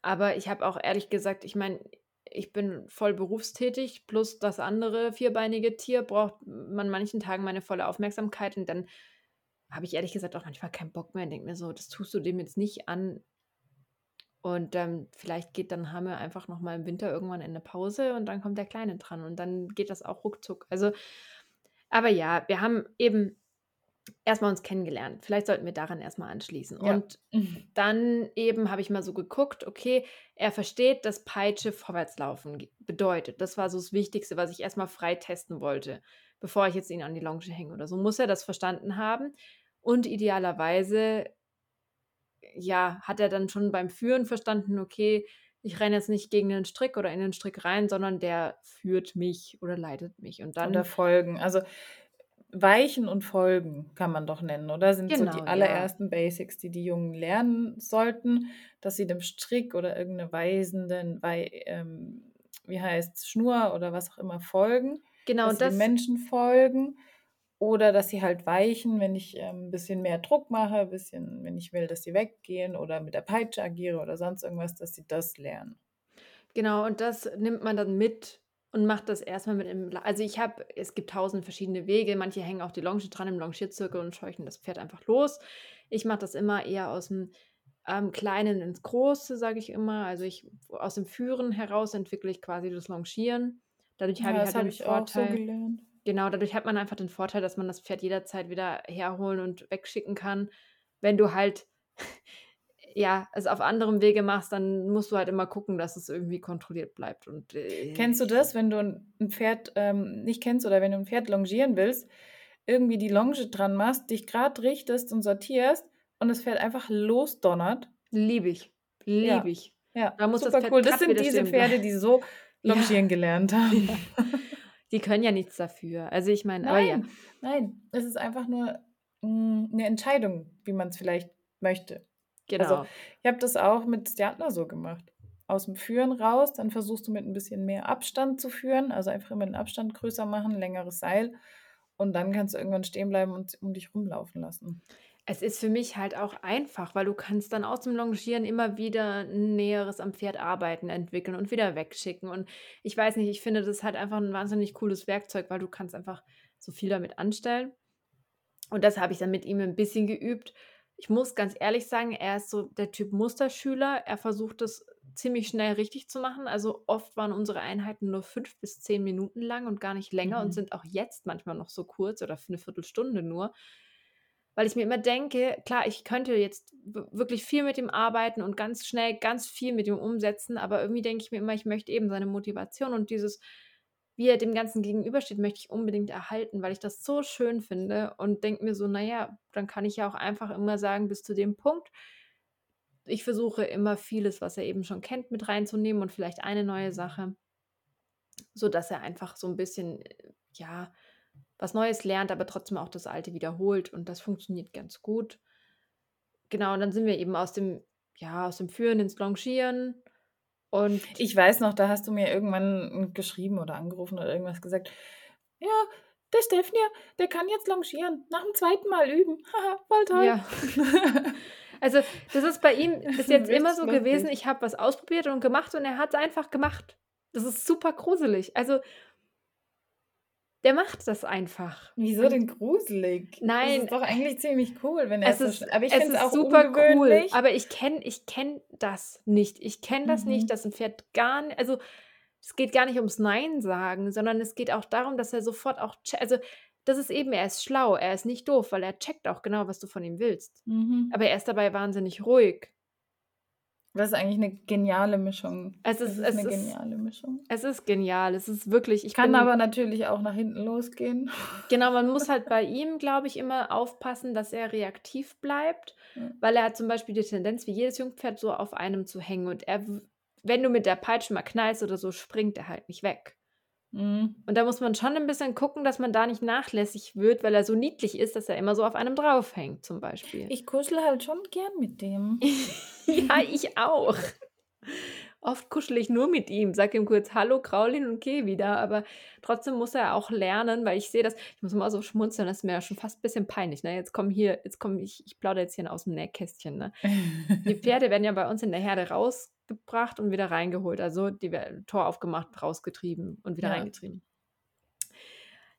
aber ich habe auch ehrlich gesagt, ich meine, ich bin voll berufstätig, plus das andere vierbeinige Tier braucht man manchen Tagen meine volle Aufmerksamkeit und dann habe ich ehrlich gesagt auch manchmal keinen Bock mehr und denke mir so, das tust du dem jetzt nicht an. Und ähm, vielleicht geht dann Hamme einfach noch mal im Winter irgendwann in eine Pause und dann kommt der Kleine dran und dann geht das auch ruckzuck. Also, aber ja, wir haben eben erstmal uns kennengelernt. Vielleicht sollten wir daran erstmal anschließen. Ja. Und dann eben habe ich mal so geguckt, okay, er versteht, dass Peitsche Vorwärtslaufen bedeutet. Das war so das Wichtigste, was ich erstmal frei testen wollte, bevor ich jetzt ihn an die Longe hänge oder so. Muss er das verstanden haben? Und idealerweise, ja, hat er dann schon beim Führen verstanden, okay, ich renne jetzt nicht gegen den Strick oder in den Strick rein, sondern der führt mich oder leitet mich. Und dann Oder Folgen. Also Weichen und Folgen kann man doch nennen, oder? Sind so Genau, die ja. allerersten Basics, die die Jungen lernen sollten, dass sie dem Strick oder irgendeine weisenden, Wei ähm, wie heißt Schnur oder was auch immer folgen, genau dass das Menschen folgen oder dass sie halt weichen, wenn ich ähm, ein bisschen mehr Druck mache, ein bisschen, wenn ich will, dass sie weggehen oder mit der Peitsche agiere oder sonst irgendwas, dass sie das lernen. Genau, und das nimmt man dann mit und macht das erstmal mit. La- Also ich habe, es gibt tausend verschiedene Wege. Manche hängen auch die Longe dran im Longierzirkel und scheuchen das Pferd einfach los. Ich mache das immer eher aus dem ähm, Kleinen ins Große, sage ich immer. Also ich aus dem Führen heraus entwickle ich quasi das Longieren. Dadurch habe Ja, ich das halt habe den ich auch so Vorteil. gelernt. Genau, dadurch hat man einfach den Vorteil, dass man das Pferd jederzeit wieder herholen und wegschicken kann. Wenn du halt ja, es auf anderem Wege machst, dann musst du halt immer gucken, dass es irgendwie kontrolliert bleibt. Und äh, Kennst du das, wenn du ein Pferd ähm, nicht kennst oder wenn du ein Pferd longieren willst, irgendwie die Longe dran machst, dich gerade richtest und sortierst und das Pferd einfach losdonnert? liebe ich. Liebe Ja. ich. Ja, Da muss das super Pferd cool. Das sind diese. Pferde, die so Ja. longieren gelernt haben. Die können ja nichts dafür. Also ich meine, aber ja. Nein, nein, es ist einfach nur mm, eine Entscheidung, wie man es vielleicht möchte. Genau. Also ich habe das auch mit Stjartner so gemacht. Aus dem Führen raus, dann versuchst du mit ein bisschen mehr Abstand zu führen, also einfach immer den Abstand größer machen, längeres Seil und dann kannst du irgendwann stehen bleiben und um dich rumlaufen lassen. Es ist für mich halt auch einfach, weil du kannst dann aus dem Longieren immer wieder ein näheres am Pferd arbeiten, entwickeln und wieder wegschicken. Und ich weiß nicht, ich finde das halt einfach ein wahnsinnig cooles Werkzeug, weil du kannst einfach so viel damit anstellen. Und das habe ich dann mit ihm ein bisschen geübt. Ich muss ganz ehrlich sagen, er ist so der Typ Musterschüler. Er versucht es ziemlich schnell richtig zu machen. Also oft waren unsere Einheiten nur fünf bis zehn Minuten lang und gar nicht länger und Mhm. sind auch jetzt manchmal noch so kurz oder für eine Viertelstunde nur. weil ich mir immer denke, klar, ich könnte jetzt wirklich viel mit ihm arbeiten und ganz schnell ganz viel mit ihm umsetzen, aber irgendwie denke ich mir immer, ich möchte eben seine Motivation und dieses, wie er dem Ganzen gegenübersteht, möchte ich unbedingt erhalten, weil ich das so schön finde und denke mir so, naja, dann kann ich ja auch einfach immer sagen, bis zu dem Punkt. Ich versuche immer vieles, was er eben schon kennt, mit reinzunehmen und vielleicht eine neue Sache, sodass er einfach so ein bisschen, äh, ja, was Neues lernt, aber trotzdem auch das Alte wiederholt und das funktioniert ganz gut. Genau, und dann sind wir eben aus dem, ja, aus dem Führen ins Longieren und Ich weiß noch, da hast du mir irgendwann geschrieben oder angerufen oder irgendwas gesagt. Ja, der Stefnier, der kann jetzt longieren. Nach dem zweiten Mal üben. Haha, voll toll. ja. Also, das ist bei ihm bis jetzt immer so gewesen, ich habe was ausprobiert und gemacht und er hat es einfach gemacht. Das ist super gruselig. Also der macht das einfach. Wieso denn gruselig? Das nein, ist doch eigentlich ziemlich cool, wenn er es so ist schnell aber ich finde es auch super cool, aber ich kenne ich kenne das nicht. Ich kenne das nicht, Mhm. dass 'n Pferd gar n also, es geht gar nicht ums Nein sagen, sondern es geht auch darum, dass er sofort auch also, das ist eben er ist schlau, er ist nicht doof, weil er checkt auch genau, was du von ihm willst. Mhm. Aber er ist dabei wahnsinnig ruhig. Das ist eigentlich 'ne geniale Mischung. Es ist ist es 'ne ist geniale Mischung. es ist genial. Es ist wirklich ich Kann bin aber natürlich auch nach hinten losgehen. Genau, man muss halt bei ihm, glaube ich, immer aufpassen, dass er reaktiv bleibt, Ja. weil er hat zum Beispiel die Tendenz, wie jedes Jungpferd, so auf einem zu hängen und er wenn du mit der Peitsche mal knallst oder so, springt er halt nicht weg. Mhm. Und da muss man schon 'n bisschen gucken, dass man da nicht nachlässig wird, weil er so niedlich ist, dass er immer so auf einem draufhängt zum Beispiel. Ich kuschele halt schon gern mit dem. Ja, ich auch. Oft kuschele ich nur mit ihm, sage ihm kurz: „Hallo, Kraulin“ und gehe wieder, aber trotzdem muss er auch lernen, weil ich sehe das ich muss immer so schmunzeln, das ist mir ja schon fast bisschen peinlich, ne? Jetzt kommen hier jetzt komme ich ich plaudere jetzt hier aus'm Nähkästchen, ne? Die Pferde werden ja bei uns in der Herde rausgebracht und wieder reingeholt. Also, die Tor aufgemacht, rausgetrieben und wieder Ja. reingetrieben.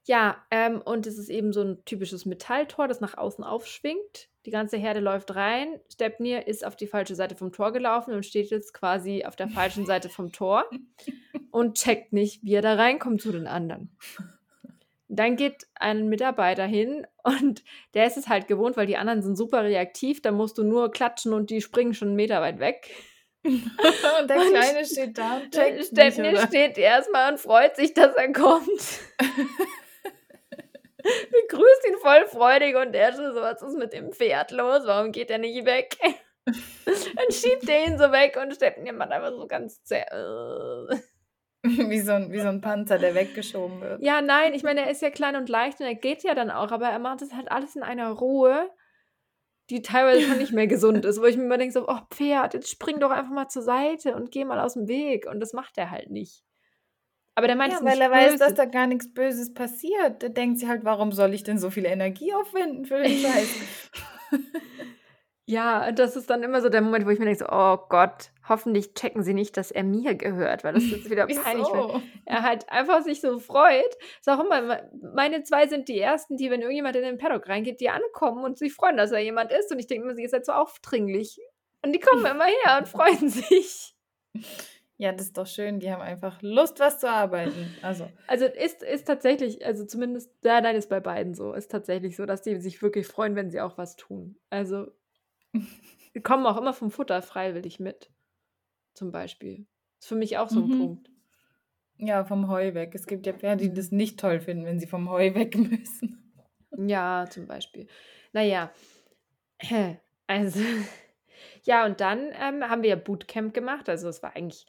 Ja, ähm, und es ist eben so 'n typisches Metalltor, das nach außen aufschwingt. Die ganze Herde läuft rein. Stepnir ist auf die falsche Seite vom Tor gelaufen und steht jetzt quasi auf der falschen Seite vom Tor und checkt nicht, wie er da reinkommt zu den anderen. Dann geht ein Mitarbeiter hin und der ist es halt gewohnt, weil die anderen sind super reaktiv. Da musst du nur klatschen und die springen schon 'n Meter weit weg. Und der Und Kleine steht da und checkt oder? steht erst mal und freut sich, dass er kommt. Begrüßt ihn voll freudig und er schon so: „Was ist mit dem Pferd los? Warum geht er nicht weg?“ Dann schiebt er ihn so weg und Stepnir macht einfach so ganz zäh äh. Wie so 'n wie so 'n Panzer, der weggeschoben wird. Ja, nein, ich meine, er ist ja klein und leicht und er geht ja dann auch, aber er macht das halt alles in einer Ruhe, die teilweise schon nicht mehr gesund ist, wo ich mir immer denke so: „Oh Pferd, jetzt spring doch einfach mal zur Seite und geh mal aus'm Weg.“ Und das macht er halt nicht. Aber der meint Ja, es weil nicht er weiß, dass da gar nix Böses passiert. Der denkt sich halt: „Warum soll ich denn so viel Energie aufwenden für den Scheiß?“ Ja, das ist dann immer so der Moment, wo ich mir denke so: „Oh Gott, hoffentlich checken sie nicht, dass er mir gehört“, weil das ist wieder peinlich, weil er halt einfach sich so freut. Ist auch immer mei meine 2 sind die Ersten, die, wenn irgendjemand in den Paddock reingeht, die ankommen und sich freuen, dass da jemand ist und ich denke immer, ihr seid so aufdringlich. Und die kommen immer her und freuen sich. Ja, das ist doch schön. Die haben einfach Lust, was zu arbeiten. Also Also, ist ist tatsächlich also, zumindest ja, nein, ist bei beiden so. Ist tatsächlich so, dass die sich wirklich freuen, wenn sie auch was tun. Also, die kommen auch immer vom Futter freiwillig mit, zum Beispiel. Ist für mich auch so 'n Mhm. Punkt. Ja, vom Heu weg. Es gibt ja Pferde, die Mhm. das nicht toll finden, wenn sie vom Heu weg müssen. Ja, zum Beispiel. Na ja, also ja, und dann, ähm, haben wir ja Bootcamp gemacht. Also, es war eigentlich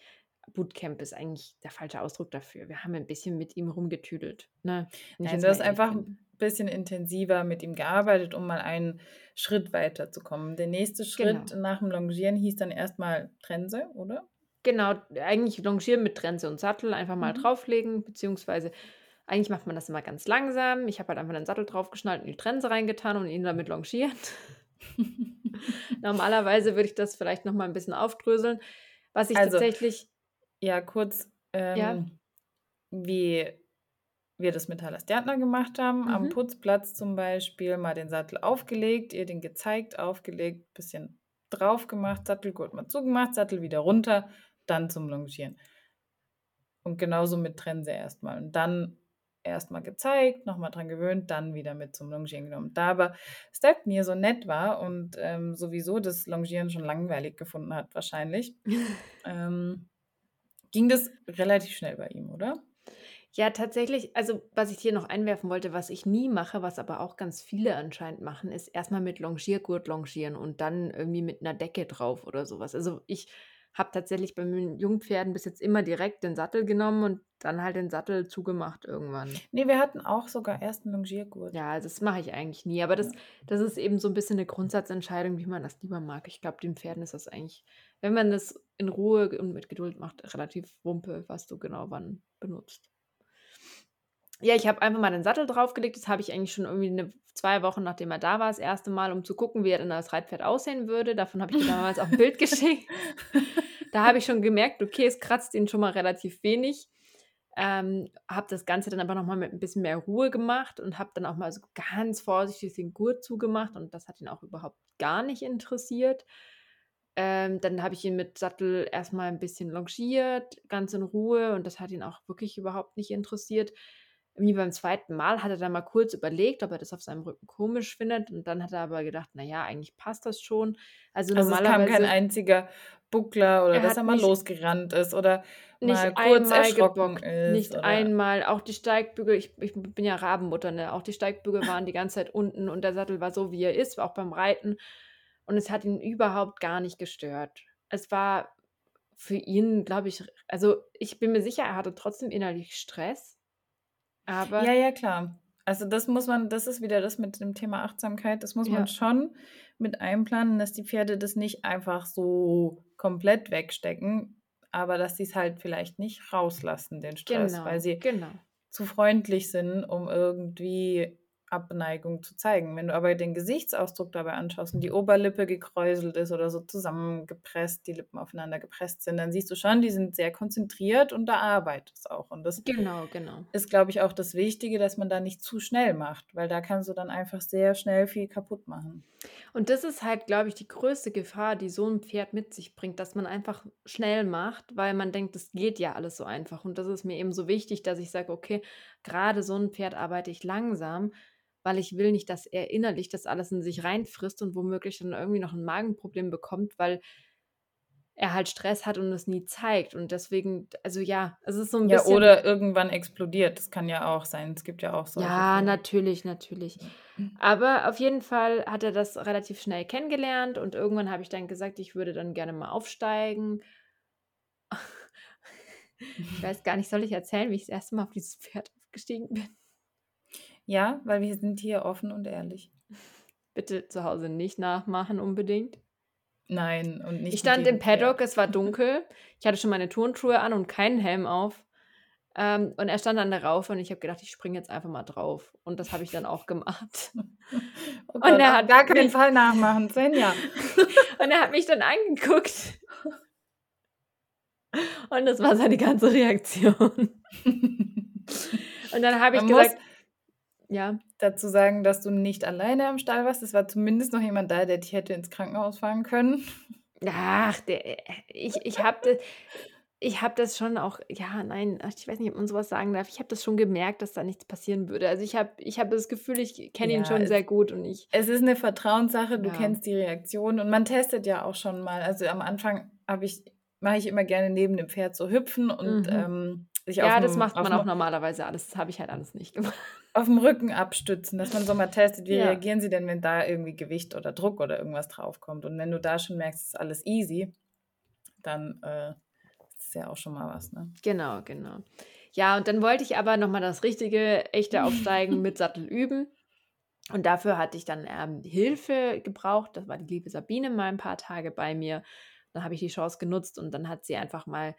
Bootcamp ist eigentlich der falsche Ausdruck dafür. Wir haben ein bisschen mit ihm rumgetüdelt, ne? Wenn Nein, hast ehrlich einfach bin. Bisschen intensiver mit ihm gearbeitet, um mal einen Schritt weiterzukommen. Der nächste Schritt Genau. nach dem Longieren hieß dann erst mal Trense, oder? Genau, eigentlich Longieren mit Trense und Sattel, einfach mal Mhm. drauflegen, beziehungsweise eigentlich macht man das immer ganz langsam. Ich habe halt einfach den Sattel draufgeschnallt und die Trense reingetan und ihn damit longiert. Normalerweise würde ich das vielleicht noch mal 'n bisschen aufdröseln. Was ich Also tatsächlich ja, kurz, Ja. ähm, wie wir das mit Hallas Gärtner gemacht haben. Am Mhm. Putzplatz zum Beispiel mal den Sattel aufgelegt, ihr den gezeigt, aufgelegt, bisschen drauf gemacht, Sattelgurt mal zugemacht, Sattel wieder runter, dann zum Longieren. Und genauso mit Trense erst mal. Und dann erstmal gezeigt, nochmal dran gewöhnt, dann wieder mit zum Longieren genommen. Da aber Stepnir so nett war und ähm, sowieso das Longieren schon langweilig gefunden hat, wahrscheinlich, ähm, ging das relativ schnell bei ihm, oder? Ja, tatsächlich, also was ich hier noch einwerfen wollte, was ich nie mache, was aber auch ganz viele anscheinend machen, ist erstmal mit Longiergurt longieren und dann irgendwie mit einer Decke drauf oder sowas. Also ich habe tatsächlich bei meinen Jungpferden bis jetzt immer direkt den Sattel genommen und dann halt den Sattel zugemacht irgendwann. Nee, wir hatten auch sogar erst einen Longiergurt. Ja, das mache ich eigentlich nie. Aber das, das ist eben so ein bisschen eine Grundsatzentscheidung, wie man das lieber mag. Ich glaube, den Pferden ist das eigentlich, wenn man das in Ruhe und mit Geduld macht, relativ wumpe, was du genau wann benutzt. Ja, ich habe einfach mal den Sattel draufgelegt. Das habe ich eigentlich schon irgendwie 'ne 2 Wochen, nachdem er da war, das erste Mal, um zu gucken, wie er denn als Reitpferd aussehen würde. Davon habe ich dir damals auch 'n Bild geschickt. Da habe ich schon gemerkt, okay, es kratzt ihn schon mal relativ wenig. Ähm, habe das Ganze dann aber noch mal mit ein bisschen mehr Ruhe gemacht und habe dann auch mal so ganz vorsichtig den Gurt zugemacht und das hat ihn auch überhaupt gar nicht interessiert. Ähm, dann habe ich ihn mit Sattel erstmal ein bisschen longiert, ganz in Ruhe und das hat ihn auch wirklich überhaupt nicht interessiert irgendwie beim zweiten Mal hat er dann mal kurz überlegt, ob er das auf seinem Rücken komisch findet. Und dann hat er aber gedacht, naja, eigentlich passt das schon. Also, also normalerweise. Es kam kein einziger Buckler oder er dass er mal losgerannt ist oder mal kurz erschrocken gebockt, ist. Nicht oder? einmal. Auch die Steigbügel, ich, ich bin ja Rabenmutter, ne? Auch die Steigbügel waren die ganze Zeit unten und der Sattel war so, wie er ist, auch beim Reiten. Und es hat ihn überhaupt gar nicht gestört. Es war für ihn, glaube ich, also ich bin mir sicher, er hatte trotzdem innerlich Stress aber Ja, ja, klar. Also das muss man das ist wieder das mit dem Thema Achtsamkeit, das muss man schon mit einplanen, dass die Pferde das nicht einfach so komplett wegstecken, aber dass sie es halt vielleicht nicht rauslassen, den Stress, weil Genau, sie genau. zu freundlich sind, um irgendwie Abneigung zu zeigen. Wenn du aber den Gesichtsausdruck dabei anschaust und die Oberlippe gekräuselt ist oder so zusammengepresst, die Lippen aufeinander gepresst sind, dann siehst du schon, die sind sehr konzentriert und da arbeitet es auch. Und das Genau, genau. ist, glaube ich, auch das Wichtige, dass man da nicht zu schnell macht, weil da kannst du dann einfach sehr schnell viel kaputt machen. Und das ist halt, glaube ich, die größte Gefahr, die so ein Pferd mit sich bringt, dass man einfach schnell macht, weil man denkt, das geht ja alles so einfach. Und das ist mir eben so wichtig, dass ich sage, okay, gerade so ein Pferd arbeite ich langsam, weil ich will nicht, dass er innerlich das alles in sich reinfrisst und womöglich dann irgendwie noch ein Magenproblem bekommt, weil er halt Stress hat und es nie zeigt. Und deswegen, also ja, es ist so ein Ja, bisschen. oder irgendwann explodiert. Das kann ja auch sein. Es gibt ja auch solche Ja, Fälle. natürlich, natürlich. Aber auf jeden Fall hat er das relativ schnell kennengelernt und irgendwann habe ich dann gesagt, ich würde dann gerne mal aufsteigen. Ich weiß gar nicht, soll ich erzählen, wie ich das erste Mal auf dieses Pferd aufgestiegen bin? Ja, weil wir sind hier offen und ehrlich. Bitte zu Hause nicht nachmachen unbedingt. Nein, und nicht Ich stand im. Paddock, es war dunkel. Ich hatte schon meine Turnschuhe an und keinen Helm auf. Ähm, und er stand an der Raufe und ich habe gedacht, ich springe jetzt einfach mal drauf. Und das habe ich dann auch gemacht. Oh Gott, Und er hat gar keinen Fall nachmachen, Svenja. und er hat mich dann angeguckt. Und das war seine ganze Reaktion. Und dann habe ich Man gesagt, ja, dazu sagen, dass du nicht alleine am Stall warst. Es war zumindest noch jemand da, der dich hätte ins Krankenhaus fahren können. ach, der, ich, ich habe das, ich habe das schon auch, ja, nein, ich weiß nicht, ob man sowas sagen darf. Ich habe das schon gemerkt, dass da nichts passieren würde. Also ich habe ich hab das Gefühl, ich kenne ihn Ja, schon es, sehr gut und ich, es ist eine Vertrauenssache. Du ja, kennst die Reaktion und man testet ja auch schon mal. Also am Anfang habe ich, mache ich immer gerne neben dem Pferd so hüpfen und mhm. ähm, sich Ja, das dem, macht man auch normalerweise alles. Das habe ich halt alles nicht gemacht. auf dem Rücken abstützen, dass man so mal testet, wie Ja, reagieren sie denn, wenn da irgendwie Gewicht oder Druck oder irgendwas draufkommt. Und wenn du da schon merkst, es ist alles easy, dann äh, ist es ja auch schon mal was, ne? genau, genau. Ja, und dann wollte ich aber nochmal das richtige, echte Aufsteigen mit Sattel üben. Und dafür hatte ich dann ähm, Hilfe gebraucht. Das war die liebe Sabine mal ein paar Tage bei mir. Dann habe ich die Chance genutzt und dann hat sie einfach mal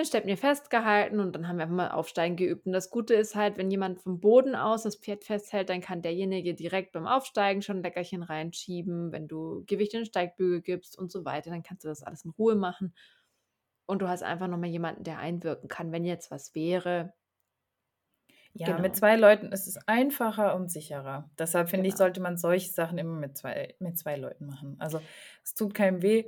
den Steppnir festgehalten und dann haben wir einfach mal Aufsteigen geübt. Und das Gute ist halt, wenn jemand vom Boden aus das Pferd festhält, dann kann derjenige direkt beim Aufsteigen schon ein Leckerchen reinschieben. Wenn du Gewicht in den Steigbügel gibst und so weiter, dann kannst du das alles in Ruhe machen. Und du hast einfach nochmal jemanden, der einwirken kann, wenn jetzt was wäre. Ja, mit Genau. zwei Leuten ist es einfacher und sicherer. Deshalb finde ich, Genau. sollte man solche Sachen immer mit zwei mit zwei Leuten machen. Also, es tut keinem weh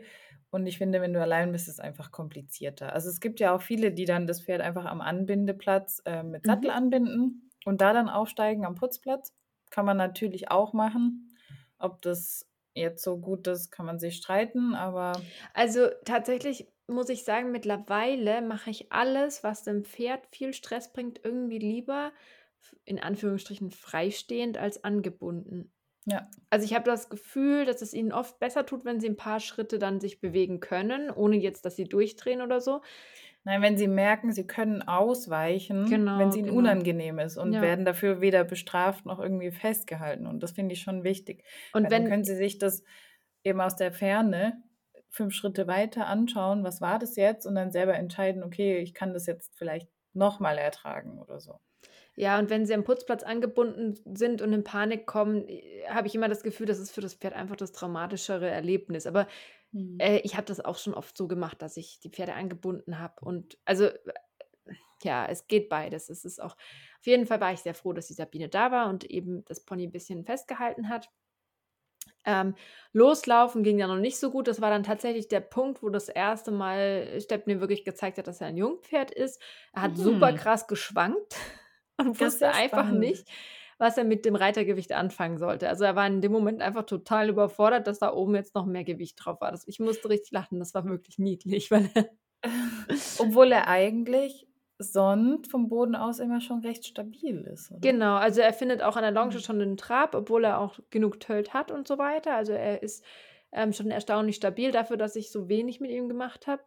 und ich finde, wenn du allein bist, ist es einfach komplizierter. Also, es gibt ja auch viele, die dann das Pferd einfach am Anbindeplatz, äh, mit Sattel Mhm. anbinden und da dann aufsteigen am Putzplatz. Kann man natürlich auch machen. Ob das jetzt so gut ist, kann man sich streiten, aber Also, tatsächlich muss ich sagen, mittlerweile mache ich alles, was dem Pferd viel Stress bringt, irgendwie lieber in Anführungsstrichen freistehend als angebunden. Ja. Also, ich habe das Gefühl, dass es ihnen oft besser tut, wenn sie 'n paar Schritte dann sich bewegen können, ohne jetzt, dass sie durchdrehen oder so. Nein, wenn sie merken, sie können ausweichen, wenn Genau, es ihnen genau. unangenehm ist und Ja. werden dafür weder bestraft noch irgendwie festgehalten und das finde ich schon wichtig. Und Weil dann wenn können sie sich das eben aus der Ferne 5 Schritte weiter anschauen: „Was war das jetzt?“ und dann selber entscheiden: „Okay, ich kann das jetzt vielleicht noch mal ertragen“ oder so. Ja, und wenn sie am Putzplatz angebunden sind und in Panik kommen, äh, habe ich immer das Gefühl, das ist für das Pferd einfach das traumatischere Erlebnis. Aber, Mhm. äh, ich habe das auch schon oft so gemacht, dass ich die Pferde angebunden habe und also, äh, ja, es geht beides. Es ist auch auf jeden Fall war ich sehr froh, dass die Sabine da war und eben das Pony 'n bisschen festgehalten hat. Ähm, loslaufen ging ja noch nicht so gut. Das war dann tatsächlich der Punkt, wo das erste Mal Stepp mir wirklich gezeigt hat, dass er ein Jungpferd ist. Er hat super Mhm. krass geschwankt und wusste einfach spannend. nicht, was er mit dem Reitergewicht anfangen sollte. Also, er war in dem Moment einfach total überfordert, dass da oben jetzt noch mehr Gewicht drauf war. Das ich musste richtig lachen, das war wirklich niedlich, weil er Obwohl er eigentlich sonst vom Boden aus immer schon recht stabil ist, oder? Genau, also, er findet auch an der Longe Mhm. schon den Trab, obwohl er auch genug Tölt hat und so weiter. Also, er ist, ähm, schon erstaunlich stabil dafür, dass ich so wenig mit ihm gemacht habe.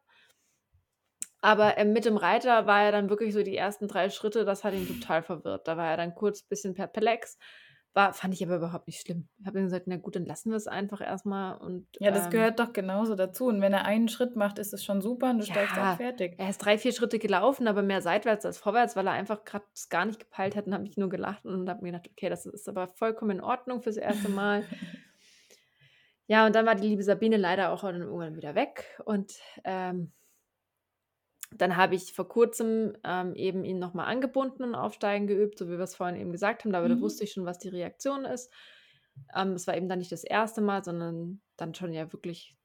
Aber, ähm, mit dem Reiter war er dann wirklich so die ersten 3 Schritte, das hat ihn total verwirrt. Da war er dann kurz bisschen perplex, war fand ich aber überhaupt nicht schlimm. Ich habe ihm gesagt: „Na gut, dann lassen wir's einfach erst mal“ und, Ja, das ähm gehört doch genauso dazu und wenn er einen Schritt macht, ist es schon super und du steigst ab, Ja, fertig. er ist 3, 4 Schritte gelaufen, aber mehr seitwärts als vorwärts, weil er einfach das gar nicht gepeilt hat und habe ich nur gelacht und habe mir gedacht: „Okay, das ist aber vollkommen in Ordnung fürs erste Mal.“ Ja, und dann war die liebe Sabine leider auch dann irgendwann wieder weg und, ähm dann habe ich vor Kurzem, ähm, eben ihn noch mal angebunden und Aufsteigen geübt, so wie wir's vorhin eben gesagt haben. Aber da Mhm. wusste ich schon, was die Reaktion ist. Ähm, es war eben dann nicht das erste Mal, sondern dann schon ja wirklich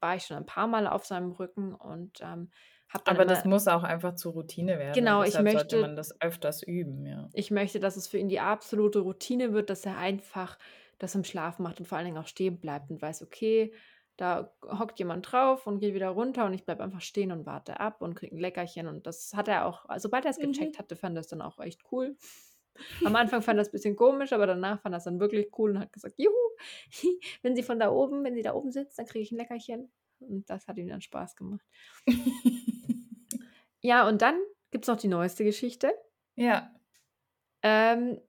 war ich schon ein paar Mal auf seinem Rücken und, ähm, habe dann Aber immer das muss auch einfach zur Routine werden Genau, ich deshalb sollte man möchte das öfters üben, ja. ich möchte, dass es für ihn die absolute Routine wird, dass er einfach das im Schlaf macht und vor allen Dingen auch stehen bleibt und weiß: „Okay, da hockt jemand drauf und geht wieder runter und ich bleibe einfach stehen und warte ab und kriege 'n Leckerchen.“ Und das hat er auch also, sobald er's gecheckt Mhm. hatte, fand er's dann auch echt cool. Am Anfang fand er's bisschen komisch, aber danach fand er's dann wirklich cool und hat gesagt: „Juhu, wenn sie von da oben wenn sie da oben sitzt, dann kriege ich 'n Leckerchen.“ Und das hat ihm dann Spaß gemacht. Ja, und dann gibt's noch die neueste Geschichte. Ja. Ähm,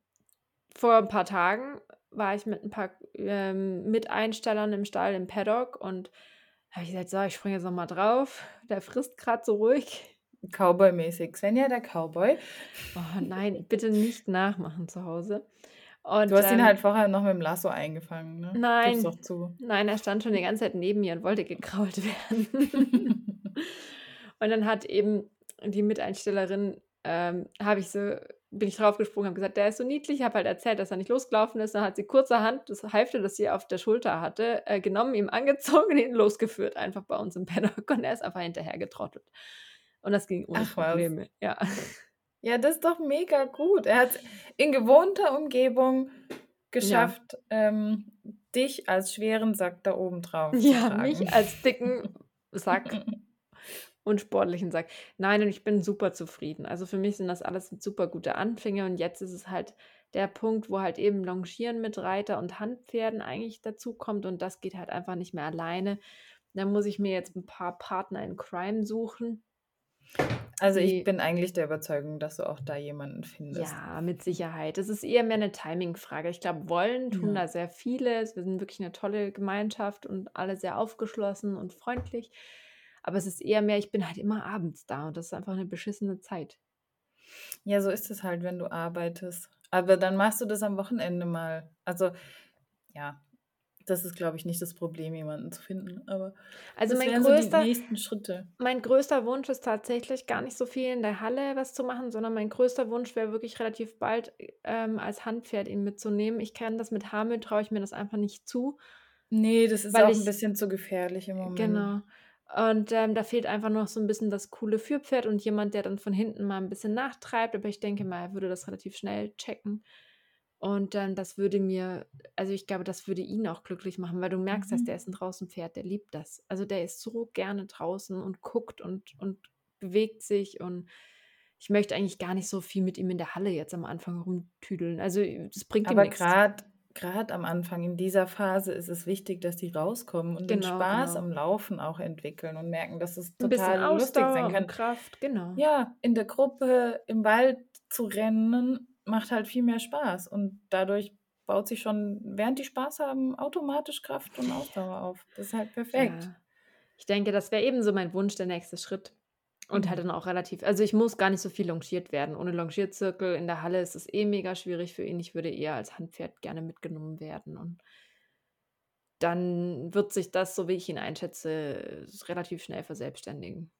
vor 'n paar Tagen war ich mit 'n paar, ähm, Miteinstellern im Stall im Paddock und habe ich gesagt: „So, ich springe jetzt noch mal drauf.“ Der frisst grad so ruhig. Cowboy-mäßig. Svenja, der Cowboy. Oh nein, bitte nicht nachmachen zu Hause. Und, Du hast ihn ähm halt vorher noch mit'm Lasso eingefangen, ne? Nein, doch zu. nein, er stand schon die ganze Zeit neben mir und wollte gekrault werden. Und dann hat eben die Miteinstellerin, ähm habe ich so bin ich draufgesprungen, habe gesagt: „Der ist so niedlich.“ Habe halt erzählt, dass er nicht losgelaufen ist. Dann hat sie kurzerhand das Halfter, das sie auf der Schulter hatte, äh, genommen, ihm angezogen und ihn losgeführt, einfach bei uns im Paddock und er ist einfach hinterhergetrottelt. Und das ging ohne Ach was. Probleme, ja. Ja, das ist doch mega gut. Er hat's in gewohnter Umgebung Ja. geschafft, ähm, dich als schweren Sack da oben drauf zu Ja, tragen. mich als dicken Sack und sportlichen Sack. Nein, und ich bin super zufrieden. Also, für mich sind das alles super gute Anfänge und jetzt ist es halt der Punkt, wo halt eben Longieren mit Reiter und Handpferden eigentlich dazukommt und das geht halt einfach nicht mehr alleine. Da muss ich mir jetzt 'n paar Partner in Crime suchen. Also, ich bin eigentlich der Überzeugung, dass du auch da jemanden findest. Ja, mit Sicherheit. Es ist eher mehr 'ne Timing-Frage. Ich glaube, wollen tun Ja. da sehr viele. Wir sind wirklich 'ne tolle Gemeinschaft und alle sehr aufgeschlossen und freundlich. Aber es ist eher mehr ich bin halt immer abends da und das ist einfach 'ne beschissene Zeit. Ja, so ist es halt, wenn du arbeitest. Aber dann machst du das am Wochenende mal. Also, ja, Das ist, glaube ich, nicht das Problem, jemanden zu finden, aber Also, das mein wären so die größter nächsten Schritte. mein größter Wunsch ist tatsächlich gar nicht so viel in der Halle was zu machen, sondern mein größter Wunsch wäre wirklich relativ bald, ähm, als Handpferd ihn mitzunehmen. Ich kann das mit Hamel traue ich mir das einfach nicht zu. Ne, das ist auch ich bisschen zu gefährlich im Moment. Genau. Und, ähm, da fehlt einfach noch so 'n bisschen das coole Führpferd und jemand, der dann von hinten mal 'n bisschen nachtreibt, aber ich denke mal, er würde das relativ schnell checken. Und, ähm, das würde mir also, ich glaube, das würde ihn auch glücklich machen, weil du merkst, dass der Mhm. ist 'n Draußenpferd, der liebt das. Also, der ist so gerne draußen und guckt und und bewegt sich und ich möchte eigentlich gar nicht so viel mit ihm in der Halle jetzt am Anfang rumtüdeln. Also, das bringt ihm Aber nix. Grad am Anfang in dieser Phase ist es wichtig, dass die rauskommen und den Genau, Spaß genau. am Laufen auch entwickeln und merken, dass es total lustig sein Ausdauer kann. Kraft, genau. Ja, in der Gruppe im Wald zu rennen, macht halt viel mehr Spaß und dadurch baut sich schon, während die Spaß haben, automatisch Kraft und Ausdauer auf. Das ist halt perfekt. Ja. Ich denke, das wäre eben so mein Wunsch, der nächste Schritt. Und halt dann auch relativ also, ich muss gar nicht so viel longiert werden. Ohne Longierzirkel in der Halle ist es eh mega schwierig für ihn. Ich würde eher als Handpferd gerne mitgenommen werden und dann wird sich das, so wie ich ihn einschätze, relativ schnell verselbstständigen.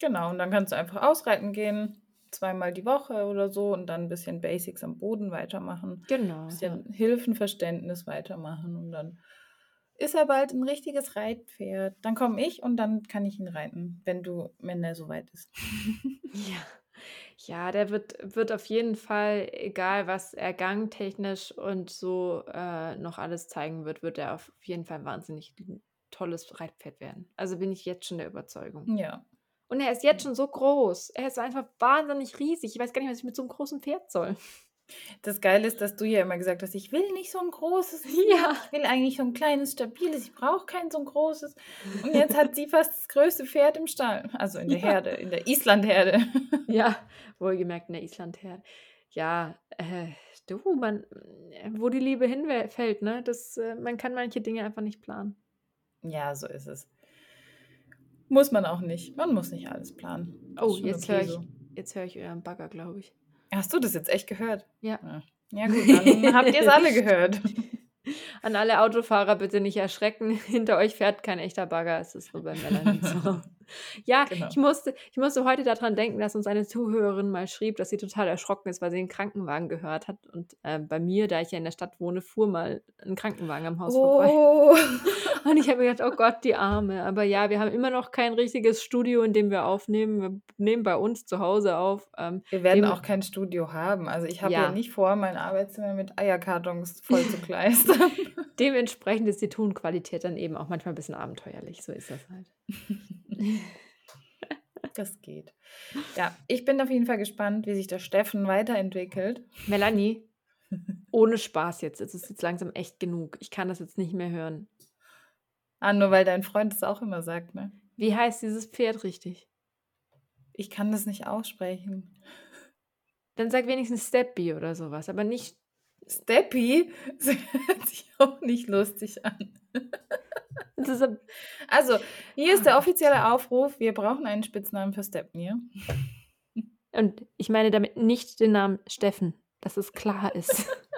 Genau, und dann kannst du einfach ausreiten gehen, zweimal die Woche oder so und dann 'n bisschen Basics am Boden weitermachen, Genau, ja. bisschen Hilfenverständnis weitermachen und dann ist er bald 'n richtiges Reitpferd. Dann komme ich und dann kann ich ihn reiten, wenn du wenn er so weit ist. Ja. Ja, der wird wird auf jeden Fall, egal was er gangtechnisch und so, äh, noch alles zeigen wird, wird er auf jeden Fall 'n wahnsinnig tolles Reitpferd werden. Also, bin ich jetzt schon der Überzeugung. Ja. Und er ist jetzt schon so groß. Er ist einfach wahnsinnig riesig. Ich weiß gar nicht, was ich mit so 'nem großen Pferd soll. Das Geile ist, dass du ja immer gesagt hast: „Ich will nicht so 'n großes. Ja. Ich will eigentlich so 'n kleines, stabiles. Ich brauche kein so 'n großes.“ Und jetzt hat sie fast das größte Pferd im Stall, also in der Ja. Herde, in der Islandherde. Ja, wohlgemerkt in der Islandherde. Ja, äh, du, man äh, wo die Liebe hinwe fällt, ne, das äh, man kann manche Dinge einfach nicht planen. Ja, so ist es. Muss man auch nicht. Man muss nicht alles planen. Oh, Ist schon jetzt okay höre ich so. jetzt höre ich euren Bagger, glaube ich. Hast du das jetzt echt gehört? Ja. Ja. Ja gut, dann habt ihr's alle gehört. An alle Autofahrer bitte nicht erschrecken. Hinter euch fährt kein echter Bagger. Es ist nur bei Melanie so. Ja, Genau. ich musste ich musste heute da dran denken, dass uns eine Zuhörerin mal schrieb, dass sie total erschrocken ist, weil sie 'n Krankenwagen gehört hat. Und, äh, bei mir, da ich ja in der Stadt wohne, fuhr mal 'n Krankenwagen am Haus vorbei. Oh. Und ich habe mir gedacht: „Oh Gott, die Arme.“ Aber ja, wir haben immer noch kein richtiges Studio, in dem wir aufnehmen. Wir nehmen bei uns zu Hause auf. Ähm, Wir werden auch kein Studio haben. Also, ich habe ja Ja. nicht vor, mein Arbeitszimmer mit Eierkartons voll zu kleistern. Dementsprechend ist die Tonqualität dann eben auch manchmal 'n bisschen abenteuerlich. So ist das halt. Das geht. Ja, ich bin auf jeden Fall gespannt, wie sich der Steffen weiterentwickelt. Melanie, ohne Spaß jetzt. Es ist jetzt langsam echt genug. Ich kann das jetzt nicht mehr hören. Ah, nur weil dein Freund das auch immer sagt, ne? Wie heißt dieses Pferd richtig? Ich kann das nicht aussprechen. Dann sag wenigstens Steppy oder so was, aber nicht Steppy? Das hört sich auch nicht lustig an. Also, hier ist der offizielle Aufruf: Wir brauchen einen Spitznamen für Stepney. Und ich meine damit nicht den Namen Steffen, dass es klar ist.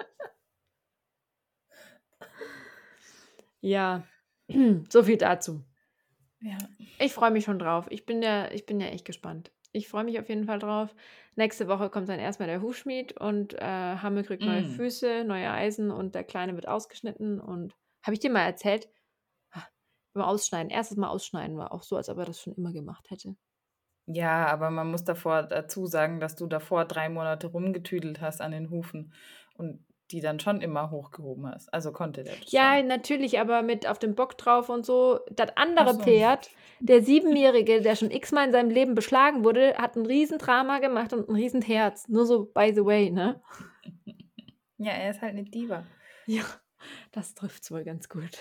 Ja, so viel dazu. Ja. Ich freue mich schon drauf. Ich bin ja ich bin ja echt gespannt. Ich freue mich auf jeden Fall drauf. Nächste Woche kommt dann erst mal der Hufschmied und, äh, Hammel kriegt neue Mm. Füße, neue Eisen und der Kleine wird ausgeschnitten und habe ich dir mal erzählt? Ah, beim Ausschneiden, 1. Mal ausschneiden war auch so, als ob er das schon immer gemacht hätte. Ja, aber man muss davor dazu sagen, dass du davor 3 Monate rumgetüdelt hast an den Hufen und die dann schon immer hochgehoben hast. Also, konnte der Ja, schon. natürlich, aber mit auf dem Bock drauf und so. Das andere so. Pferd, der Siebenjährige, der schon x-mal in seinem Leben beschlagen wurde, hat 'n Riesendrama gemacht und 'n Riesenherz. Nur so by the way, ne? Ja, er ist halt 'ne Diva. Ja, das trifft's wohl ganz gut.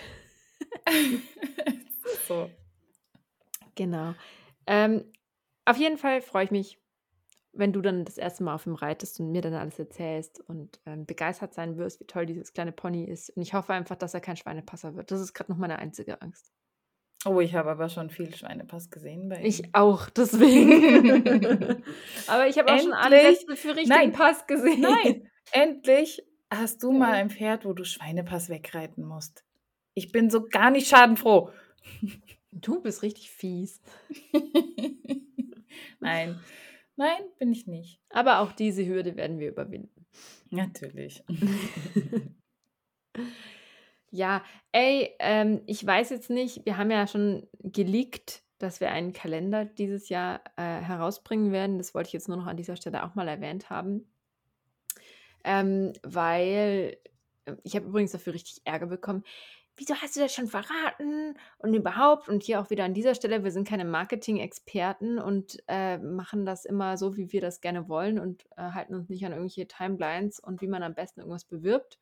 So. Genau. Ähm, auf jeden Fall freue ich mich, wenn du dann das 1. Mal auf ihm reitest und mir dann alles erzählst und, ähm, begeistert sein wirst, wie toll dieses kleine Pony ist. Und ich hoffe einfach, dass er kein Schweinepasser wird. Das ist grad noch meine einzige Angst. Oh, ich habe aber schon viel Schweinepass gesehen bei ihm. Ich auch, deswegen. Aber ich habe auch schon Ansätze für richtigen nein, Pass gesehen. nein, endlich Hast du mal ein Pferd, wo du Schweinepass wegreiten musst? Ich bin so gar nicht schadenfroh. Du bist richtig fies. Nein, nein, bin ich nicht. Aber auch diese Hürde werden wir überwinden. Natürlich. Ja, ey, ähm, ich weiß jetzt nicht, wir haben ja schon geleakt, dass wir einen Kalender dieses Jahr äh, herausbringen werden. Das wollte ich jetzt nur noch an dieser Stelle auch mal erwähnt haben. Ähm, weil äh, ich habe übrigens dafür richtig Ärger bekommen. Wieso hast du das schon verraten? Und überhaupt, und hier auch wieder an dieser Stelle, wir sind keine Marketing-Experten und äh, machen das immer so, wie wir das gerne wollen und äh, halten uns nicht an irgendwelche Timelines und wie man am besten irgendwas bewirbt.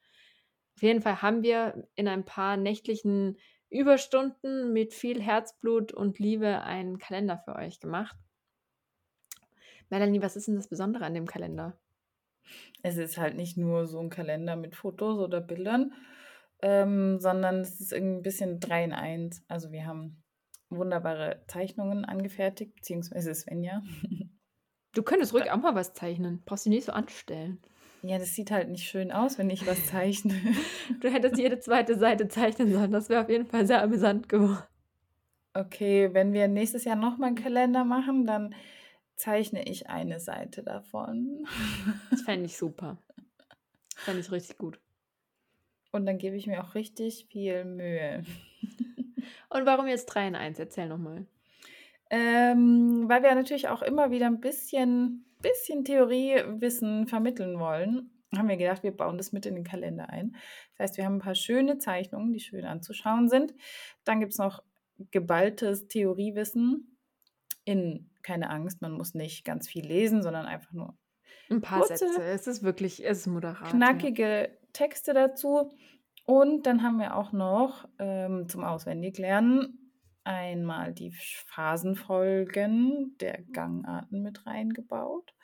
Auf jeden Fall haben wir in ein paar nächtlichen Überstunden mit viel Herzblut und Liebe einen Kalender für euch gemacht. Melanie, was ist denn das Besondere an dem Kalender? Es ist halt nicht nur so ein Kalender mit Fotos oder Bildern, ähm, sondern es ist irgendwie ein bisschen drei in eins. Also wir haben wunderbare Zeichnungen angefertigt, beziehungsweise Svenja. Du könntest ruhig auch mal was zeichnen. Brauchst du nicht so anstellen. Ja, das sieht halt nicht schön aus, wenn ich was zeichne. Du hättest jede zweite Seite zeichnen sollen. Das wäre auf jeden Fall sehr amüsant geworden. Okay, wenn wir nächstes Jahr nochmal einen Kalender machen, dann zeichne ich eine Seite davon. Das fände ich super. Fände ich richtig gut. Und dann gebe ich mir auch richtig viel Mühe. Und warum jetzt 3 in 1? Erzähl nochmal. Ähm, weil wir natürlich auch immer wieder ein bisschen, bisschen Theoriewissen vermitteln wollen, haben wir gedacht, wir bauen das mit in den Kalender ein. Das heißt, wir haben ein paar schöne Zeichnungen, die schön anzuschauen sind. Dann gibt es noch geballtes Theoriewissen in keine Angst, man muss nicht ganz viel lesen, sondern einfach nur ein paar kurze, Sätze. Es ist wirklich, es ist moderat. Knackige. Texte dazu. Und dann haben wir auch noch ähm, zum Auswendiglernen einmal die Phasenfolgen der Gangarten mit reingebaut.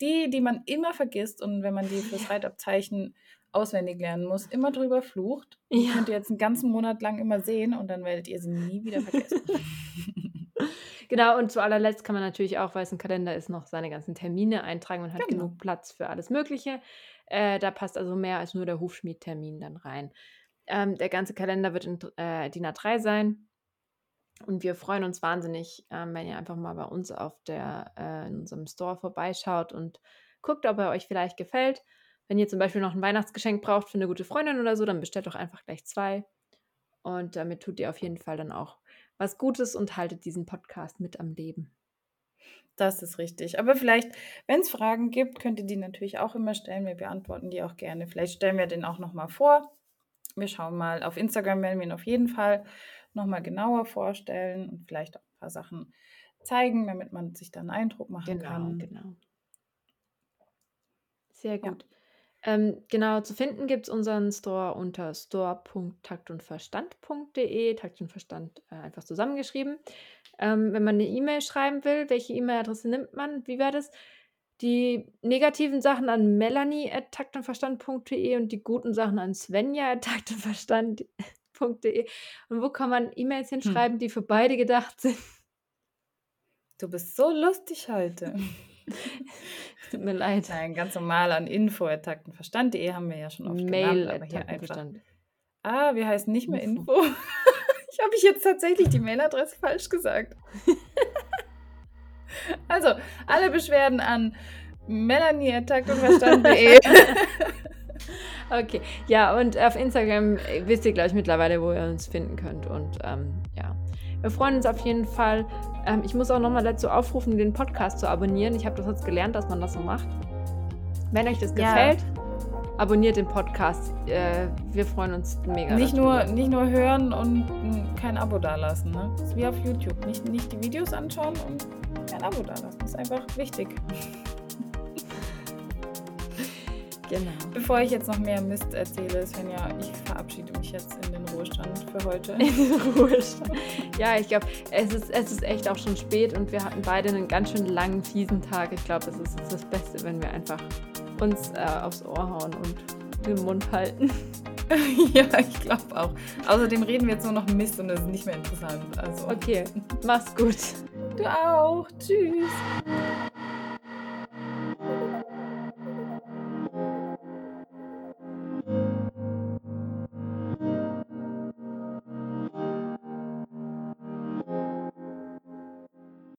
Die, die man immer vergisst und wenn man die fürs Reitabzeichen auswendig lernen muss, immer drüber flucht. Ja. Die könnt ihr jetzt einen ganzen Monat lang immer sehen und dann werdet ihr sie nie wieder vergessen. genau, und zu allerletzt kann man natürlich auch, weil es ein Kalender ist, noch seine ganzen Termine eintragen und hat genau. genug Platz für alles Mögliche. Äh, da passt also mehr als nur der Hufschmiedtermin dann rein. Ähm, der ganze Kalender wird in äh, DIN A3 sein. Und wir freuen uns wahnsinnig, ähm, wenn ihr einfach mal bei uns auf der, äh, in unserem Store vorbeischaut und guckt, ob er euch vielleicht gefällt. Wenn ihr zum Beispiel noch ein Weihnachtsgeschenk braucht für eine gute Freundin oder so, dann bestellt doch einfach gleich zwei. Und damit tut ihr auf jeden Fall dann auch was Gutes und haltet diesen Podcast mit am Leben. Das ist richtig. Aber vielleicht, wenn es Fragen gibt, könnt ihr die natürlich auch immer stellen. Wir beantworten die auch gerne. Vielleicht stellen wir den auch nochmal vor. Wir schauen mal. Auf Instagram werden wir ihn auf jeden Fall nochmal genauer vorstellen und vielleicht auch ein paar Sachen zeigen, damit man sich dann einen Eindruck machen genau, kann. Genau. Sehr gut. Ja. Ähm, genau, zu finden gibt es unseren Store unter store.taktundverstand.de. Takt und Verstand äh, einfach zusammengeschrieben. Ähm, wenn man eine E-Mail schreiben will, welche E-Mail-Adresse nimmt man? Wie wäre das? Die negativen Sachen an melanie at taktundverstand.de und die guten Sachen an svenja at taktundverstand.de. Und wo kann man E-Mails hm. hinschreiben, hm. die für beide gedacht sind? Du bist so lustig heute. Tut mir leid. Nein, ganz normal an info.taktenverstand.de haben wir ja schon oft Mail genannt, aber hier einfach. Ah, wir heißen nicht mehr Info. Info. ich habe ich jetzt tatsächlich die Mailadresse falsch gesagt. also, alle Beschwerden an melanie.taktenverstand.de. okay, ja, und auf Instagram wisst ihr gleich mittlerweile, wo ihr uns finden könnt. Und ähm, ja, wir freuen uns auf jeden Fall. Ähm, ich muss auch nochmal dazu aufrufen, den Podcast zu abonnieren. Ich habe das jetzt gelernt, dass man das so macht. Wenn euch das gefällt, ja. abonniert den Podcast. Äh, wir freuen uns mega. Nicht nur, nicht nur hören und kein Abo dalassen. Ne? Das ist wie auf YouTube. Nicht, nicht die Videos anschauen und kein Abo dalassen. Das ist einfach wichtig. Genau. Bevor ich jetzt noch mehr Mist erzähle, Svenja, ich verabschiede mich jetzt in den Ruhestand für heute. In den Ruhestand. Ja, ich glaube, es ist, es ist echt auch schon spät und wir hatten beide einen ganz schön langen, fiesen Tag. Ich glaube, es ist das Beste, wenn wir einfach uns äh, aufs Ohr hauen und den Mund halten. ja, ich glaube auch. Außerdem reden wir jetzt nur noch Mist und das ist nicht mehr interessant. Also. Okay, mach's gut. Du auch. Tschüss.